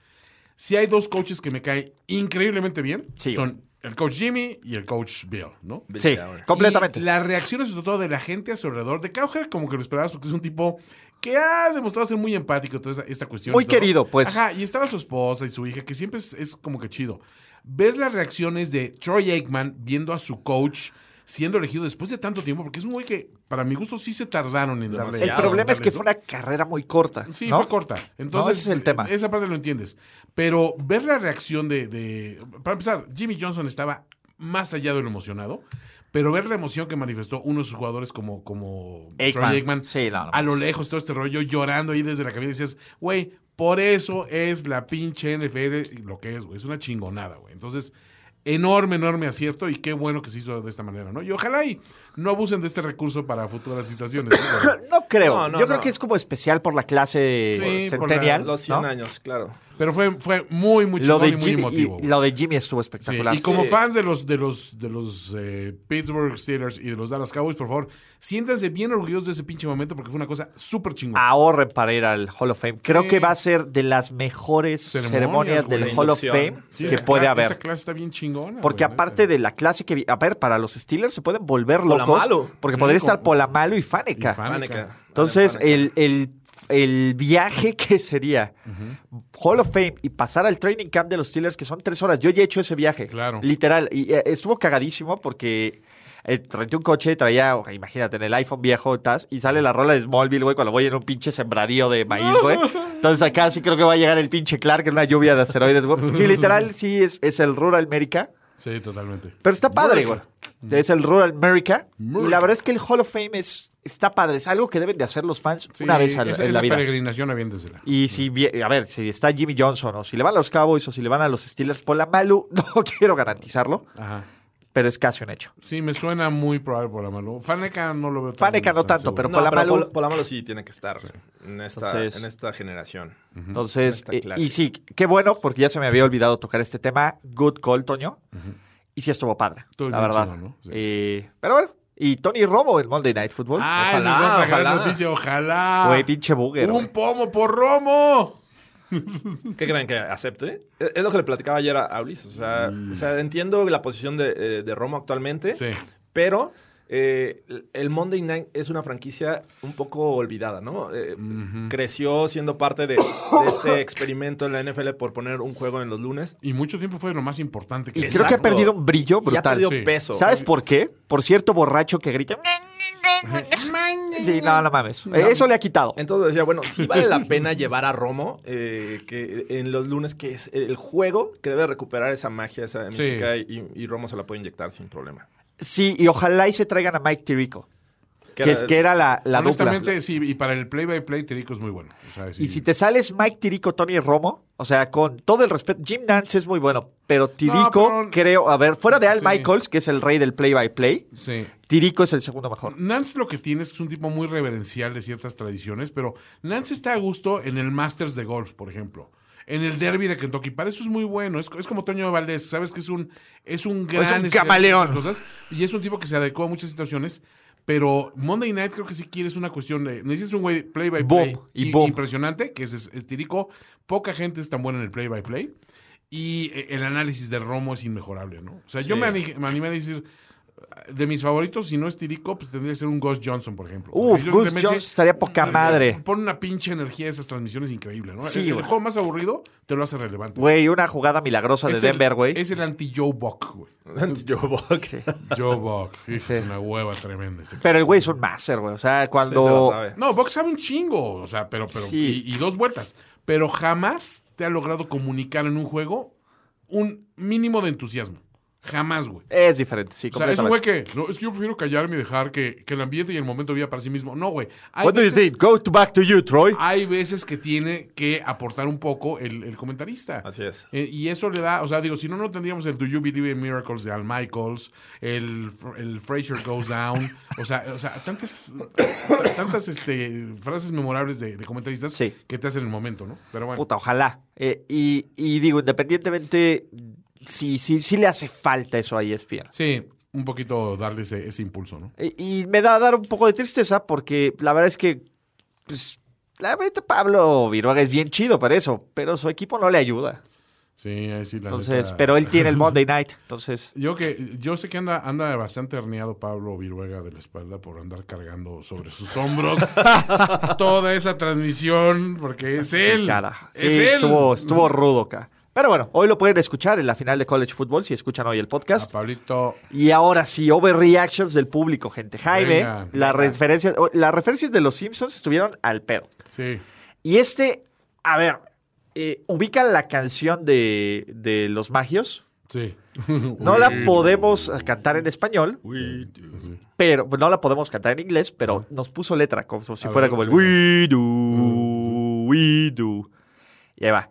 si hay dos coaches que me caen increíblemente bien, Sí. son el coach Jimmy y el coach Bill, ¿no? Sí, completamente. Las reacciones, sobre todo de la gente a su alrededor, de Cowher, como que lo esperabas porque es un tipo que ha demostrado ser muy empático, toda esta, esta cuestión. Muy querido, pues. Ajá, y estaba su esposa y su hija, que siempre es, es como que chido. Ver las reacciones de Troy Aikman viendo a su coach siendo elegido después de tanto tiempo, porque es un güey que, para mi gusto, sí se tardaron en darle. El problema es que darle fue una carrera muy corta. Sí, ¿no? fue corta. Entonces, ese es el tema. Esa parte lo entiendes. Pero ver la reacción de, de- Para empezar, Jimmy Johnson estaba más allá de lo emocionado. Pero ver la emoción que manifestó uno de sus jugadores como, como Aikman. Troy Sí, no, no. a lo lejos, todo este rollo, llorando ahí desde la cabina, decías, güey, por eso es la pinche NFL lo que es, güey. Es una chingonada, güey. Entonces, enorme, enorme acierto y qué bueno que se hizo de esta manera, ¿no? Y ojalá y no abusen de este recurso para futuras situaciones. ¿no? [COUGHS] Creo. No, no, Yo creo no. que es como especial por la clase Sí, centennial. Los 100 ¿no? años, claro. Pero fue, fue muy, muy Lo chingón de, y muy Jimmy, emotivo. y lo de Jimmy estuvo Sí, espectacular. Y como Sí. fans de los de los de los eh, Pittsburgh Steelers y de los Dallas Cowboys, por favor, siéntanse bien orgullosos de ese pinche momento porque fue una cosa súper chingona. ahorren para ir al Hall of Fame. Creo Sí. que va a ser de las mejores Ceremonias, del De Hall of. Fame Sí, que puede haber. Esa clase está bien chingona. Porque güey, aparte de la clase que a ver, para los Steelers se pueden volver locos. Polamalu. Porque Sí, podría como- estar Polamalu y Faneca. Y Faneca. Faneca. Entonces, Faneca. el, el, el viaje [LAUGHS] que sería Hall of Fame y pasar al training camp de los Steelers, que son tres horas. Yo ya he hecho ese viaje. Claro. Literal. Y eh, estuvo cagadísimo porque eh, renté un coche, traía, oh, imagínate, en el iPhone viejo, tas, y sale la rola de Smallville, güey, cuando voy en un pinche sembradío de maíz, güey. Entonces acá sí creo que va a llegar el pinche Clark en una lluvia de asteroides, güey. Sí, literal, sí, es, es el Rural America. Sí, totalmente. Pero está padre, güey. Es el Rural America. Y America. la verdad es que el Hall of Fame es, está padre. Es algo que deben de hacer los fans Sí, una vez a la- esa, en la vida. peregrinación. Y si, a ver, si está Jimmy Johnson o si le van a los Cowboys o si le van a los Steelers, por la Malu, [LAUGHS] no quiero garantizarlo, Ajá. pero es casi un hecho. Sí, me suena muy probable por la mano. Faneca no lo veo tan- Faneca no tan tanto, seguro. pero No, por la pero Malu- Polamalu sí tiene que estar en, esta, Entonces- en esta generación. Entonces, Esta eh, y sí, qué bueno, porque ya se me había olvidado tocar este tema. Good call, Toño. Y sí estuvo padre, Estuvo la verdad. chido, ¿no? Sí. Eh, pero bueno, y Tony Romo en Monday Night Football. Ah, esa Ojalá, es otra gran ojalá. noticia. Ojalá. Güey, pinche booger. Un pomo por Romo. [LAUGHS] ¿Qué creen que acepte? Es es lo que le platicaba ayer a Ulises. O sea, o sea, entiendo la posición de, eh, de Romo actualmente, Sí. pero eh, el Monday Night es una franquicia un poco olvidada, ¿no? Eh, Creció siendo parte de, de este [COUGHS] experimento en la NFL por poner un juego en los lunes. Y mucho tiempo fue lo más importante que Y creo que ha perdido brillo Y ha brutal. perdido sí. peso. ¿Sabes por qué? Por cierto borracho que grita. Sí, no, no mames. Eso le ha quitado. Entonces decía, bueno, sí [LAUGHS] vale la pena llevar a Romo eh, que en los lunes, que es el juego que debe recuperar esa magia, esa Sí. mística, y, y Romo se la puede inyectar sin problema. Sí, y ojalá y se traigan a Mike Tirico. Que, es, que era la, la dupla. Honestamente, sí, y para el play by play, Terico es muy bueno. O sea, sí. Y si te sales Mike Tirico, Tony Romo, o sea, con todo el respeto, Jim Nance es muy bueno, pero Tirico, pero- creo, a ver, fuera de Al Sí. Michaels, que es el rey del play-by-play, Sí. Tirico es el segundo mejor. Nance lo que tiene es que es un tipo muy reverencial de ciertas tradiciones, pero Nance está a gusto en el Masters de Golf, por ejemplo. En el Derby de Kentucky. Para eso es muy bueno. Es, es como Toño Valdés. Sabes que es un, es un gran... un estudiante de camaleón. Cosas, y es un tipo que se adecua a muchas situaciones. Pero Monday Night creo que sí quieres una cuestión de... Necesitas un güey play by play Boom, y boom. impresionante, que es, es- es Tirico. Poca gente es tan buena en el play by play. Y eh, el análisis de Romo es inmejorable, ¿no? O sea, yo me, me animé a decir... De mis favoritos, si no es Tirico, pues tendría que ser un Ghost Johnson, por ejemplo. Uf, Gus Jones estaría poca madre. Pone una pinche energía a esas transmisiones increíble, ¿no? Sí, el, el juego más aburrido te lo hace relevante. Güey, una jugada milagrosa de el- Denver, güey. Es el anti-Joe Buck, güey. [LAUGHS] Joe Buck. Sí. Joe Buck. Hijo, Sí. Es una hueva tremenda. ese Pero el güey es un master, güey. O sea, Sí, se cuando... sabe. No, Buck sabe un chingo, o sea, pero, pero Sí. y, y dos vueltas. Pero jamás te ha logrado comunicar en un juego un mínimo de entusiasmo. Jamás, güey. Es diferente, sí, O sea, es un güey que, no, es que yo prefiero callarme y dejar que, que el ambiente y el momento viva para sí mismo. No, güey. What do you veces- think? Go to back to you, Troy. Hay veces que tiene que aportar un poco el, el comentarista. Así es. Eh, y eso le da, o sea, digo, si no, no tendríamos el Do You Believe in Miracles de Al Michaels, el, el Fraser Goes Down, o sea, o sea tantas, tantas este, frases memorables de, de comentaristas Sí. que te hacen el momento, ¿no? Pero bueno, Puta, ojalá. Eh, y, y digo, independientemente, sí, sí, sí le hace falta eso a ESPN. sí, un poquito darle ese, ese impulso, ¿no? Y me da a dar un poco de tristeza porque la verdad es que, pues, la verdad, Pablo Viruaga es bien chido para eso, pero su equipo no le ayuda. Sí, ahí sí, la Entonces, neta. pero él tiene el Monday Night. [LAUGHS] Entonces, Yo que yo sé que anda anda bastante herniado Pablo Viruega de la espalda por andar cargando sobre sus hombros [LAUGHS] toda esa transmisión porque es él. cara. Sí, es él. estuvo, estuvo rudo acá. Pero bueno, hoy lo pueden escuchar en la final de College Football si escuchan hoy el A podcast. Pablito Y ahora sí, overreactions del público, gente. Jaime, las referencias, o- las referencias de los Simpsons estuvieron al pedo. sí. Y este, a ver, eh, ubican la canción de, de los magios. Sí. [LAUGHS] No la podemos cantar en español, pero no la podemos cantar en inglés, pero nos puso letra, como si A fuera ver, como el. We do, we do. Y ahí va.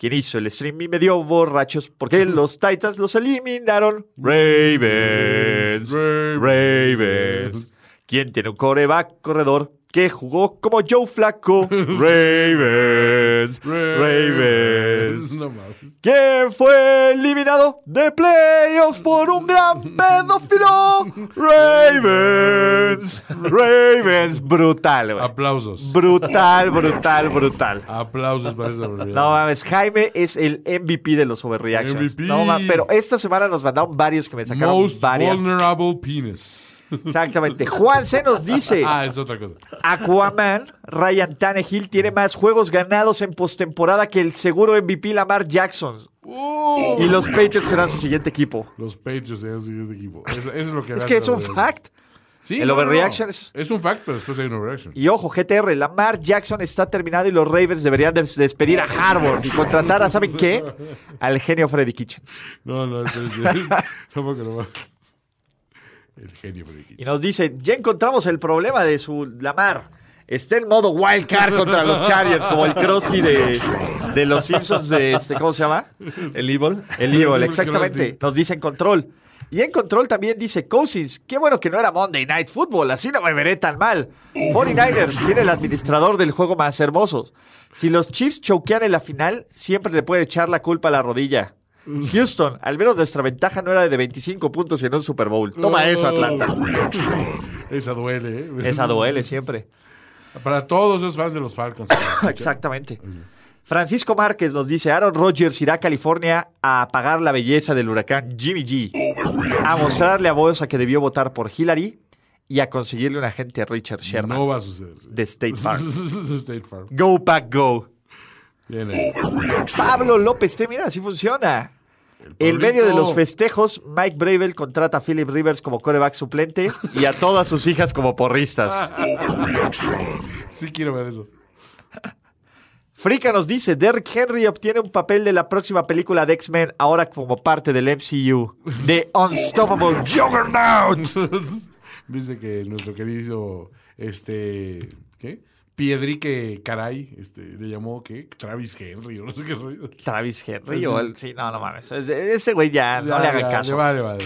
¿Quién hizo el stream y me dio borrachos? Porque [LAUGHS] los Titans los eliminaron. Ravens. Ravens. ¿Quién tiene un coreback corredor que jugó como Joe Flacco? [LAUGHS] Ravens. Ravens. No. ¿Quién fue eliminado de playoffs por un gran pedófilo? Ravens. Ravens. Brutal, güey. Aplausos. Brutal, brutal, brutal. Aplausos para esa. No mames, Jaime es el MVP de los overreactions. MVP. No mames, pero esta semana nos mandaron varios que me sacaron Most varias. vulnerable penis. Exactamente. Juan C nos dice: [LAUGHS] Ah, es otra cosa. Aquaman, Ryan Tannehill tiene más juegos ganados en postemporada que el seguro MVP Lamar Jackson. Y los Patriots serán su siguiente equipo. Los Patriots de siguiente equipo. Eso, eso es lo que Es que es un fact. Sí, El no, no, overreaction no. es- Es un fact, pero después hay un overreaction. Y ojo, GTR, Lamar Jackson está terminado y los Ravens deberían des- despedir a Harvard y contratar a, ¿saben qué? Al genio Freddy Kitchens. No, no. Tampoco [LAUGHS] no va. El genio. Y nos dice, ya encontramos el problema de su Lamar. Está en modo wild card contra los Chargers, como el Krusty de, de los Simpsons de este, ¿cómo se llama? El Evil. El Evil, exactamente. Nos dice en control. Y en control también dice Cousins, qué bueno que no era Monday Night Football, así no me veré tan mal. 49ers tiene el administrador del juego más hermoso. Si los Chiefs choquean en la final, siempre le puede echar la culpa a la rodilla. Houston, al menos nuestra ventaja no era de 25 puntos en un Super Bowl. Toma eso, Atlanta. Esa duele, ¿eh? Esa duele [LAUGHS] siempre. Para todos esos fans de los Falcons. [LAUGHS] Exactamente. Francisco Márquez nos dice, Aaron Rodgers irá a California a apagar la belleza del huracán Jimmy G, a mostrarle a Bosa que debió votar por Hillary y a conseguirle un agente a Richard Sherman No va a suceder. sí. de State Farm. [LAUGHS] State Farm. Go Pack Go. Pablo López, te mira, así funciona. En Pablito. medio de los festejos, Mike Bravel contrata a Philip Rivers como coreback suplente y a todas sus hijas como porristas. [LAUGHS] Sí quiero ver eso. Frica nos dice, Derrick Henry obtiene un papel de la próxima película de X-Men ahora como parte del MCU. [LAUGHS] The Unstoppable Juggernaut. [LAUGHS] Dice que nuestro querido, este, ¿qué? Piedrique Caray, este, le llamó, ¿qué? Travis Henry, [LAUGHS] o no sé qué rollo. Travis Henry o el... Sí, no, no mames. Ese güey ya, no Ya, le hagan ya, caso. le vale, vale.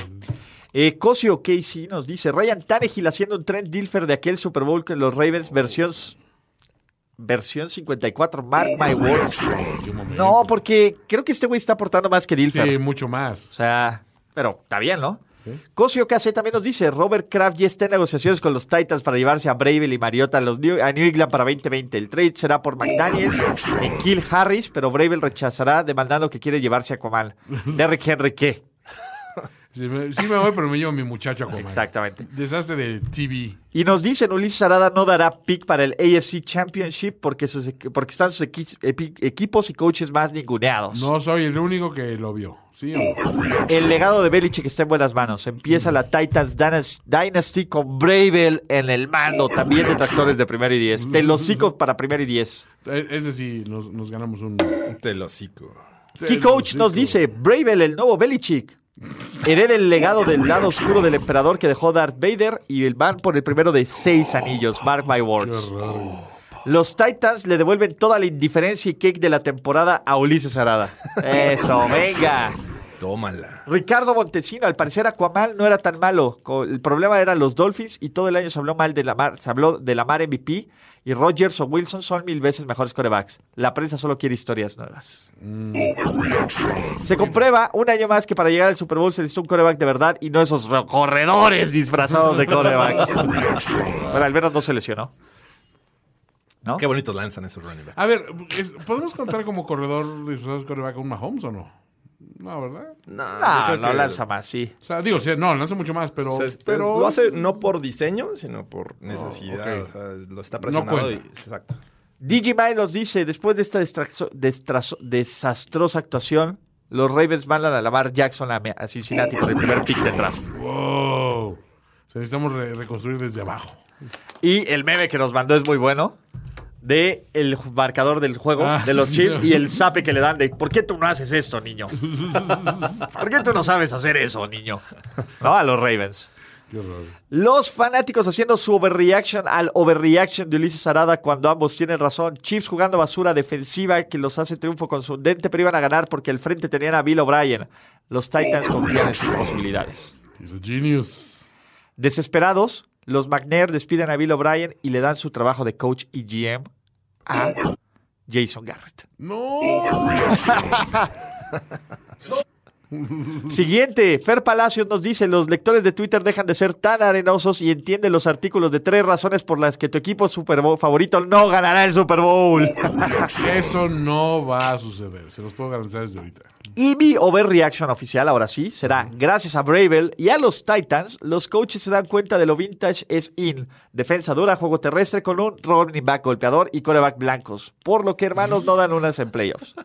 Eh, Cosio Casey nos dice, Ryan Tannehill haciendo un Trent Dilfer de aquel Super Bowl con los Ravens versión... Versión 54, mark my words. No, porque creo que este güey está aportando más que Dilfer. Sí, mucho más. O sea, pero está bien, ¿no? Cosio KC también nos dice, Robert Kraft ya está en negociaciones con los Titans para llevarse a Bravel y Mariota a, los New, a New England para 2020. El trade será por McDaniels en Kill Harris, pero Bravel rechazará demandando que quiere llevarse a Comal. Derrick Henry, ¿qué? Sí me, sí me voy, pero me llevo a mi muchacho a comer. Exactamente. Desastre de TV. Y nos dicen, Ulises Arada no dará pick para el AFC Championship porque, sus, porque están sus equi- epi- equipos y coaches más ninguneados. No soy el único que lo vio. ¿Sí? El legado de Belichick está en buenas manos. Empieza la Titans Dynas- Dynasty con Bravel en el mando. También detractores de primero y diez. De los hocico para primero y diez. E- Ese sí, nos, nos ganamos un... Te lo hocico. Key Coach nos dice, Bravel, el nuevo Belichick. Hereda el legado del lado oscuro del emperador que dejó Darth Vader y el van por el primero de seis anillos. Mark my words. Los Titans le devuelven toda la indiferencia y cake de la temporada a Ulises Arada. [LAUGHS] Eso, venga. Tómala. Ricardo Montesino, al parecer Aquaman no era tan malo. El problema eran los Dolphins y todo el año se habló mal de Lamar, se habló de Lamar MVP y Rodgers o Wilson son mil veces mejores corebacks. La prensa solo quiere historias nuevas. Se comprueba un año más que para llegar al Super Bowl se necesita un coreback de verdad y no esos corredores disfrazados de corebacks. [LAUGHS] bueno, al menos no se lesionó. ¿no? Qué bonitos lanzan esos running backs. A ver, ¿podemos contar como corredor disfrazado de coreback a un Mahomes o no? No, ¿verdad? No, No, no que- lanza más, sí. O sea, digo, sí, no, lanza mucho más, pero... o sea, es- pero lo hace no por diseño, sino por necesidad. ok. o sea, lo está No presionado y, cuenta. exacto. Digimai nos dice, después de esta desastrosa actuación, los Ravens mandan a Lamar Jackson a Cincinnati por el primer pick del draft. Wow. O sea, necesitamos re- reconstruir desde abajo. Y el meme que nos mandó es muy bueno. De el marcador del juego Ah, de los Chiefs y el zape que le dan de ¿por qué tú no haces esto, niño? ¿Por qué tú no sabes hacer eso, niño? No, a los Ravens. Qué. Los fanáticos haciendo su overreaction al overreaction de Ulises Arada cuando ambos tienen razón. Chiefs jugando basura defensiva que los hace triunfo contundente, pero iban a ganar porque al frente tenían a Bill O'Brien. Los Titans confían en sus posibilidades. He's a genius. Desesperados, los McNair despiden a Bill O'Brien y le dan su trabajo de coach y GM a Jason Garrett. No. [LAUGHS] Siguiente, Fer Palacios nos dice, los lectores de Twitter dejan de ser tan arenosos y entienden los artículos de tres razones por las que tu equipo Super Bowl favorito no ganará el Super Bowl. Eso no va a suceder. Se los puedo garantizar desde ahorita. Y mi overreaction oficial, ahora sí, será gracias a Bravel y a los Titans, los coaches se dan cuenta de lo vintage es in. Defensa dura, juego terrestre con un running back golpeador y coreback blancos. Por lo que hermanos no dan unas en playoffs. [LAUGHS]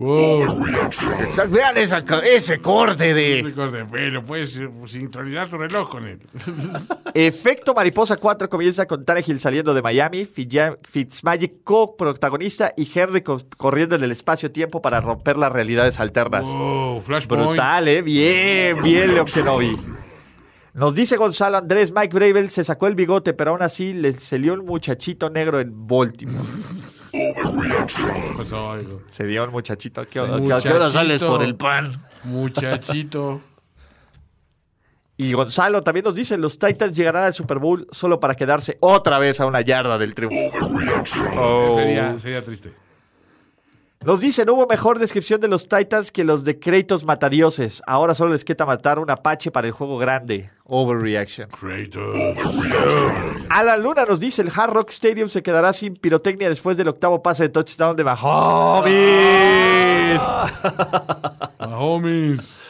Wow. Vean esa- ese corte de... Ese corte de pelo, puedes eh, sincronizar tu reloj con él. [LAUGHS] Efecto Mariposa 4 comienza con Tannehill saliendo de Miami, Fitzmagic co-protagonista y Henry co- corriendo en el espacio-tiempo para romper las realidades alternas. Wow, flashpoint. Brutal, ¿eh? Bien, bien, Leon Kenobi. Nos dice Gonzalo Andrés, Mike Bravel se sacó el bigote, pero aún así le salió un muchachito negro en Baltimore. Se dio un muchachito. ¿A qué, hora- qué hora muchachito. sales por el pan? Muchachito. Y Gonzalo también nos dice, los Titans llegarán al Super Bowl solo para quedarse otra vez a una yarda del triunfo. Oh. Sería, sería triste. Nos dice, no hubo mejor descripción de los Titans que los de Kratos Matadioses. Ahora solo les queda matar un Apache para el juego grande. Overreaction. Kratos. Alan Luna nos dice, el Hard Rock Stadium se quedará sin pirotecnia después del octavo pase de touchdown de Mahomes. [LAUGHS] Mahomes.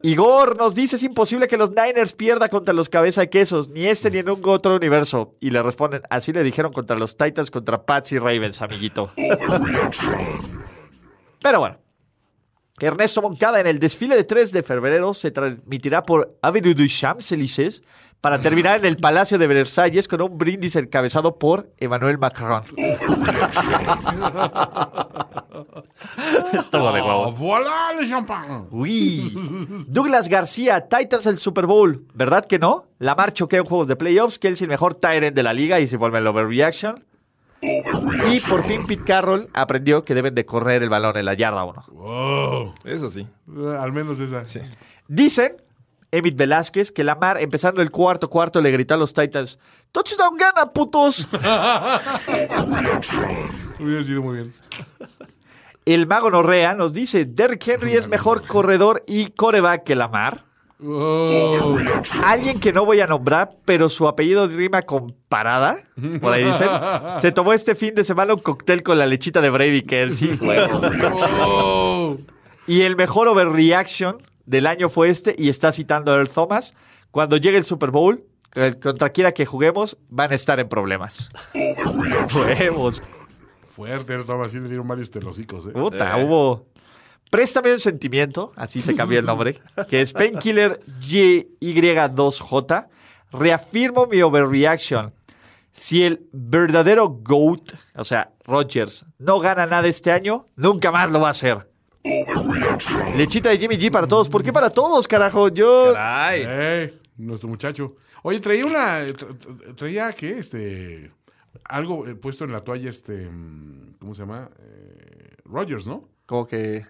Igor nos dice, es imposible que los Niners pierda contra los cabeza de quesos, ni este ni en un otro universo. Y le responden, así le dijeron contra los Titans, contra Pats y Ravens, amiguito. Pero bueno. Ernesto Moncada en el desfile de 3 de febrero se transmitirá por Avenue du Champs-Élysées para terminar en el Palacio de Versalles con un brindis encabezado por Emmanuel Macron. [LAUGHS] Estuvo de huevos. voilà le champán. Uy. Douglas García, Titans el Super Bowl. ¿Verdad que no? Lamar choquea en juegos de playoffs, que es el mejor Tyrant de la liga y se vuelve el overreaction. Y por fin Pete Carroll aprendió que deben de correr el balón en la yarda 1. Wow. Eso sí. Eh, Al menos esa. Sí. Dicen, Emit Velázquez, que Lamar, empezando el cuarto cuarto, le gritó a los Titans, ¡Touchdown gana, putos! [LAUGHS] Hubiera sido muy bien. El mago Norrea nos dice, Derrick Henry es mejor corredor y coreback que Lamar. Alguien que no voy a nombrar, pero su apellido rima con parada, por ahí dicen, se tomó este fin de semana un cóctel con la lechita de Brady Kelsey. Y el mejor overreaction del año fue este, y está citando a Earl Thomas, cuando llegue el Super Bowl, eh, contra quiera que juguemos, van a estar en problemas. Huevos, Fuerte, Toma, así le dieron varios telocicos, ¿eh? puta, hubo... Préstame un sentimiento, así se cambió el nombre, que es Painkiller GY2J. Reafirmo mi overreaction. Si el verdadero GOAT, o sea, Rodgers, no gana nada este año, nunca más lo va a hacer. Lechita de Jimmy G para todos. ¿Por qué para todos, carajo? Yo. Ay. Ey, nuestro muchacho. Oye, traía una. tra- tra- Traía, ¿qué? Este. Algo eh, puesto en la toalla, este. mm, ¿Cómo se llama? Eh, Rogers, ¿no? Como que.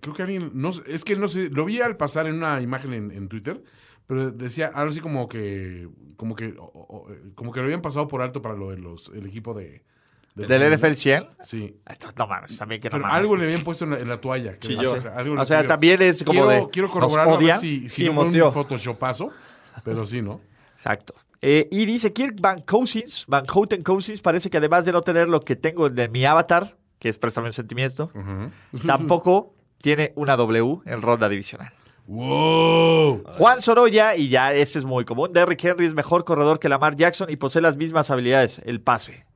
Creo que alguien. No, sé, es que no sé. Lo vi al pasar en una imagen en, en Twitter. Pero decía algo así como que. Como que. o- o- como que lo habían pasado por alto para lo de los. El equipo de. de- ¿Del NFL 100? Sí. No mames, también que no Pero mames. algo le habían puesto en la, en la toalla. que- Chilló. o sea, algo O sea, le- también es como quiero, de. Quiero ¿nos corroborarlo a ver si, si Sí, no fue un photoshopazo. Pero sí, ¿no? Exacto. Eh, y dice Kirk Van Cousins, Van Houten Cousins, parece que además de no tener lo que tengo de mi avatar, que es préstame un sentimiento, [LAUGHS] tampoco tiene una W en ronda divisional. ¡Wow! Juan Sorolla, y ya ese es muy común, Derrick Henry es mejor corredor que Lamar Jackson y posee las mismas habilidades, el pase.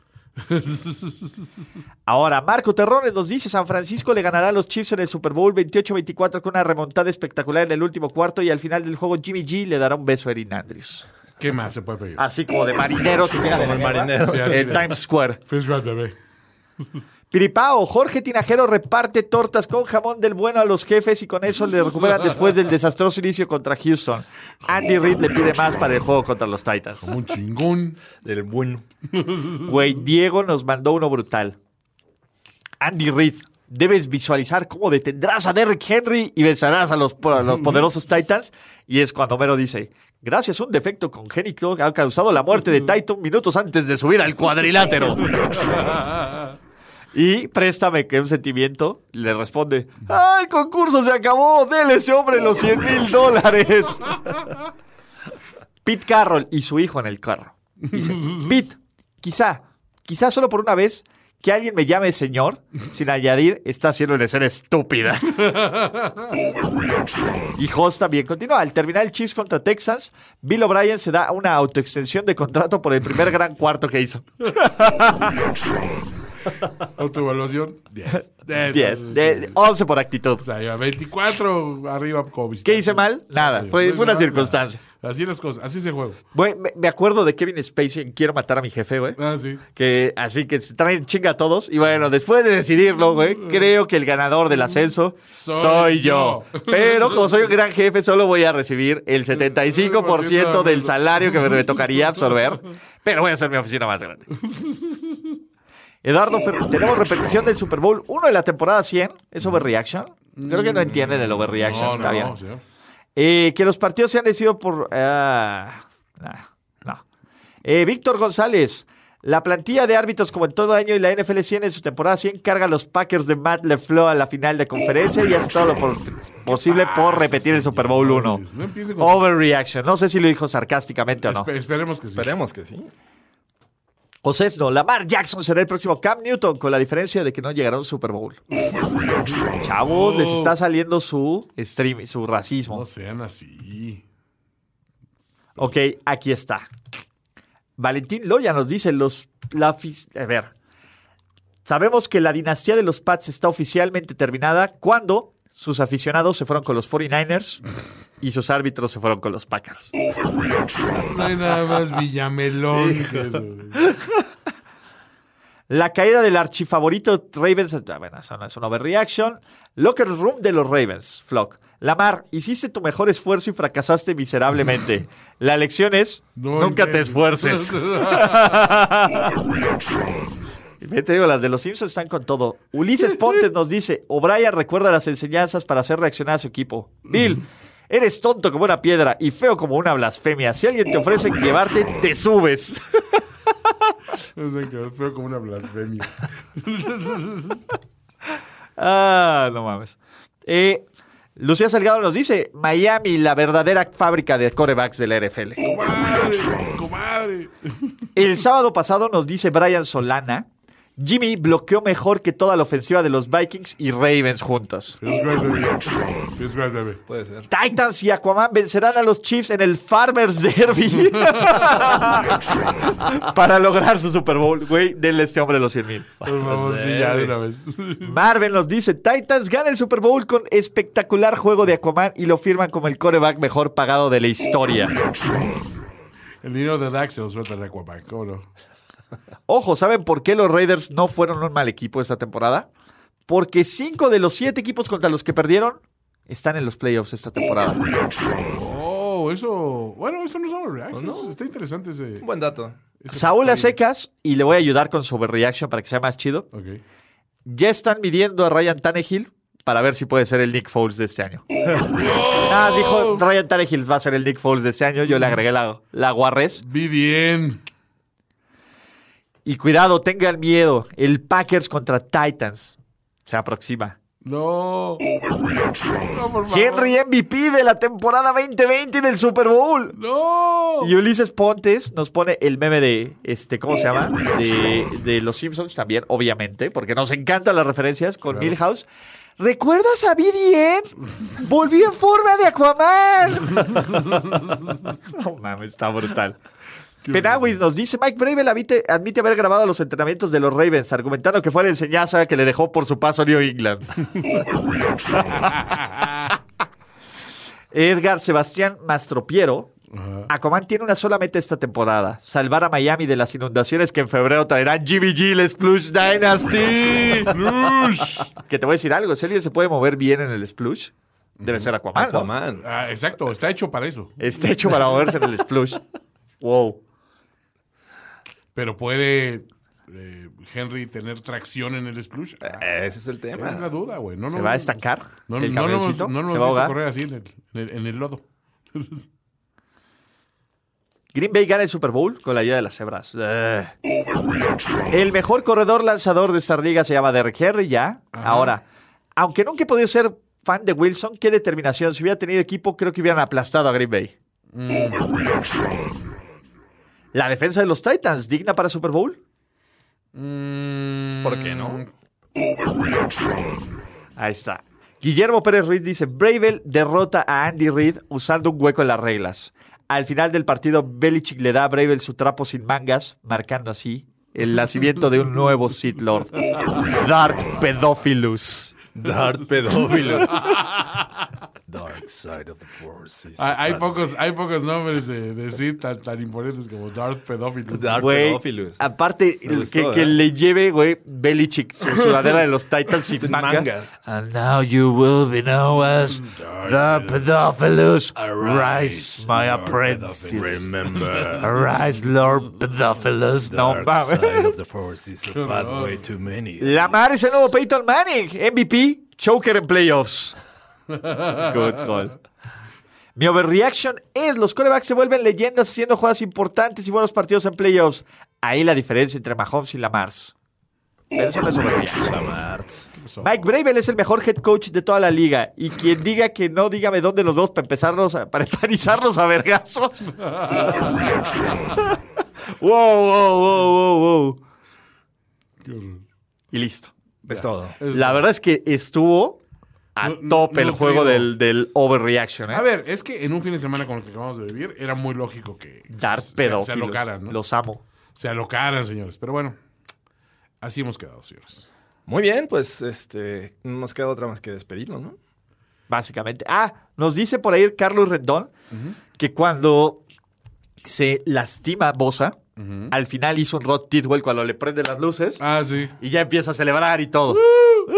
[LAUGHS] Ahora, Marco Terrones nos dice, San Francisco le ganará a los Chiefs en el Super Bowl 28-24 con una remontada espectacular en el último cuarto y al final del juego Jimmy G le dará un beso a Erin Andrews. ¿Qué más se puede pedir? Así como de marinero la el marinero. Sí, en de- Times Square. First round, bebé. Piripao, Jorge Tinajero reparte tortas con jamón del bueno a los jefes y con eso le recuperan después del desastroso inicio contra Houston. Andy Reid le pide más para el juego contra los Titans. Como un chingón. Del bueno. Güey, Diego nos mandó uno brutal. Andy Reid, debes visualizar cómo detendrás a Derrick Henry y vencerás a los, po- a los poderosos Titans. Y es cuando Mero dice, gracias a un defecto congénito que ha causado la muerte de Titan minutos antes de subir al cuadrilátero. [LAUGHS] Y préstame que un sentimiento le responde, ¡ay, el concurso se acabó! ¡Dele ese hombre los 100 mil dólares! Pete Carroll y su hijo en el carro. Dice, Pete, quizá, quizá solo por una vez que alguien me llame señor, sin añadir, está haciendo una escena estúpida. y Hoss también continúa. Al terminar el Chiefs contra Texans, Bill O'Brien se da una autoextensión de contrato por el primer gran cuarto que hizo. [LAUGHS] Autoevaluación, 10. 10, de 11 por actitud. O sea, ya 24 arriba como visitante. ¿Qué hice mal? Nada, fue, fue una circunstancia. Así las cosas, así juego. Güey, me, acuerdo de Kevin Spacey en Quiero matar a mi jefe, güey. Ah, sí. Que así que se traen chinga a todos. Y bueno, después de decidirlo, güey, creo que el ganador del ascenso soy, Soy yo. yo. Pero como soy un gran jefe, solo voy a recibir el 75% del salario que me tocaría absorber. [LAUGHS] Pero voy a hacer mi oficina más grande. [LAUGHS] Eduardo, tenemos repetición del Super Bowl 1 de la temporada 100. ¿Es overreaction? Creo que no entienden el overreaction. No, Está no, bien. no, señor. Eh, que los partidos se han decidido por. ah, nah, no. Eh, Víctor González. La plantilla de árbitros, como en todo año, y la NFL 100 en su temporada 100 carga a los Packers de Matt LeFleur a la final de conferencia y hace todo lo por- posible por repetir el Super Bowl 1. No Overreaction. No sé si lo dijo sarcásticamente o no. Espe- esperemos que sí. Esperemos que sí. José no. Lamar Jackson será el próximo Cam Newton, con la diferencia de que no llegará a un Super Bowl. Chavos, les está saliendo su stream, su racismo. No sean así. Ok, aquí está. Valentín Loya nos dice los la a ver. Sabemos que la dinastía de los Pats está oficialmente terminada cuando sus aficionados se fueron con los 49ers y sus árbitros se fueron con los Packers. No hay nada más villamelón que eso. La caída del archifavorito Ravens. ah, Bueno, eso no es un overreaction. Locker room de los Ravens, Flock. Lamar, hiciste tu mejor esfuerzo y fracasaste miserablemente. [LAUGHS] La lección es: No nunca te esfuerces. [LAUGHS] Te digo, las de los Simpsons están con todo. Ulises Pontes nos dice: O'Brien recuerda las enseñanzas para hacer reaccionar a su equipo. Bill, [LAUGHS] eres tonto como una piedra y feo como una blasfemia. Si alguien te ofrece llevarte, te subes. [LAUGHS] No sé, que feo como una blasfemia. [LAUGHS] Ah, no mames. Eh, Lucía Salgado nos dice: Miami, la verdadera fábrica de corebacks de la NFL. Comadre, comadre. El sábado pasado nos dice Brian Solana: Jimmy bloqueó mejor que toda la ofensiva de los Vikings y Ravens baby. Puede ser. Titans y Aquaman vencerán a los Chiefs en el Farmers Derby [LAUGHS] para lograr su Super Bowl. Güey, denle a este hombre los 100 mil. Por favor, sí, ya de una vez. [LAUGHS] Marvel nos dice, Titans gana el Super Bowl con espectacular juego de Aquaman y lo firman como el coreback mejor pagado de la historia. El dinero de Dax se lo suelta de Aquaman, ¿cómo no? Ojo, ¿saben por qué los Raiders no fueron un mal equipo esta temporada? Porque cinco de los siete equipos contra los que perdieron están en los playoffs esta temporada. Oh, eso. Bueno, eso no es overreaction. Eso Está interesante ese. Un buen dato. ese Saúl a secas, y le voy a ayudar con su overreaction para que sea más chido. Ok. Ya están midiendo a Ryan Tannehill para ver si puede ser el Nick Foles de este año. ah, dijo Ryan Tannehill va a ser el Nick Foles de este año. Yo le agregué la, la guarres. Vi bien. Y cuidado, tengan miedo. El Packers contra Titans se aproxima. No. No, por favor. Henry MVP de la temporada 2020 del Super Bowl. No. Y Ulises Pontes nos pone el meme de, este, ¿cómo se llama? De, de Los Simpsons también, obviamente, porque nos encantan las referencias con Milhouse. ¿Recuerdas a BDN? Volvió en forma de Aquaman. [LAUGHS] [LAUGHS] no mames, está brutal. Penawis nos dice, Mike Bravel admite, admite haber grabado los entrenamientos de los Ravens, argumentando que fue la enseñanza que le dejó por su paso a New England. [LAUGHS] Edgar Sebastián Mastropiero. Aquaman tiene una sola meta esta temporada: salvar a Miami de las inundaciones que en febrero traerán GBG, el Splush Dynasty. que te voy a decir algo: si alguien se puede mover bien en el Splush, debe ser Aquaman. ¿no? Aquaman. Ah, exacto, está hecho para eso. Está hecho para moverse en el Splush. [LAUGHS] Wow. Pero puede eh, Henry tener tracción en el splush. Ah, Ese es el tema. es una duda, güey. No, ¿Se no, va a no. estancar? No, el no, no, no nos ¿Se hemos va a correr así en el, en el- en el lodo. [LAUGHS] Green Bay gana el Super Bowl con la ayuda de las cebras. Ugh. El mejor corredor lanzador de esta liga se llama Derrick Henry ya. Ahora, aunque nunca he podido ser fan de Wilson, qué determinación. Si hubiera tenido equipo, creo que hubieran aplastado a Green Bay. La defensa de los Titans, digna para Super Bowl. ¿Por qué no? Ahí está. Guillermo Pérez Ruiz dice, Bravel derrota a Andy Reid usando un hueco en las reglas. Al final del partido, Belichick le da a Bravel su trapo sin mangas, marcando así el nacimiento de un nuevo Sith Lord. Darth Pedófilus. Darth pedófilo. [LAUGHS] Dark side of the force. Hay, hay pocos, hay pocos nombres de, de tan, tan imponentes como Darth Pedófilos. Darth Pedófilus. aparte, gustó, que, que ¿eh? le lleve, güey, Belichick su sudadera de los Titans sin, Sin manga. manga. And now you will be known as the Pedófilus. Rise, my apprentice. Remember, Arise, Lord [LAUGHS] Pedófilos. No mames. the force is a pathway to many. Lamar es el nuevo Peyton Manning. MVP, choker en playoffs. [LAUGHS] Good call. Mi overreaction es los corebacks se vuelven leyendas haciendo jugadas importantes y buenos partidos en playoffs. Ahí la diferencia entre Mahomes y Lamar. Pero eso no es overreaction. Mike Bravel es el mejor head coach de toda la liga. Y quien diga que no, dígame dónde los dos para empezarnos a, para empanizarnos a vergazos. [LAUGHS] wow, wow, wow, wow, wow. Y listo. Es todo. La verdad es que estuvo a Nu- tope el juego del, del overreaction. ¿eh? A ver, es que en un fin de semana como el que acabamos de vivir, era muy lógico que Dar se, se, alocaran, ¿no? Los amo. Se alocaran, señores. Pero bueno, así hemos quedado, señores. Muy bien, pues este no nos queda otra más que despedirnos, ¿no? Básicamente. Ah, nos dice por ahí Carlos Rendón que cuando se lastima Bosa, al final hizo un Rod Tidwell cuando le prende las luces Ah, sí. y ya empieza a celebrar y todo. Uh.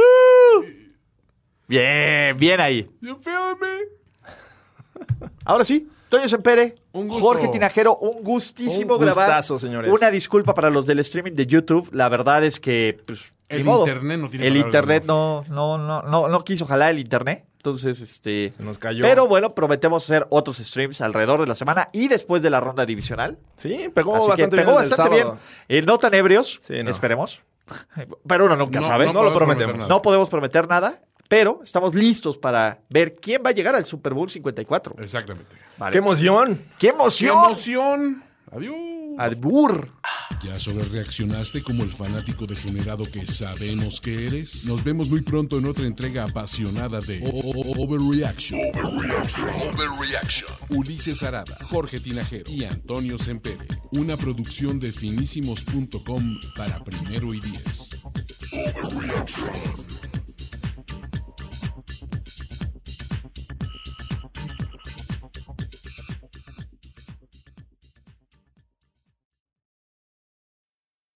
Bien, bien ahí. You feel me? Ahora sí, Toño Sempere, Un gusto. Jorge Tinajero, un gustísimo Un grabar. gustazo, señores. Una disculpa para los del streaming de YouTube. La verdad es que pues, El modo. internet no tiene El internet no, no, no, no, no quiso jalar el internet. Entonces, este. Se nos cayó. Pero bueno, prometemos hacer otros streams alrededor de la semana y después de la ronda divisional. Sí, pegó Así que bastante pegó bien el bastante bien. Eh, no tan ebrios, Sí, no. esperemos. [LAUGHS] Pero uno nunca No, sabe. no lo podemos prometemos. prometer No podemos prometer nada, pero estamos listos para ver quién va a llegar al Super Bowl 54. Exactamente. Vale. ¡Qué emoción! ¡Qué ¡Qué emoción! emoción! Adiós. Albur. ¿Ya sobrereaccionaste como el fanático degenerado que sabemos que eres? Nos vemos muy pronto en otra entrega apasionada de O- O- O- Overreaction. Overreaction. Ulises Arada, Jorge Tinajero y Antonio Sempere. Una producción de finísimos.com para primero y diez.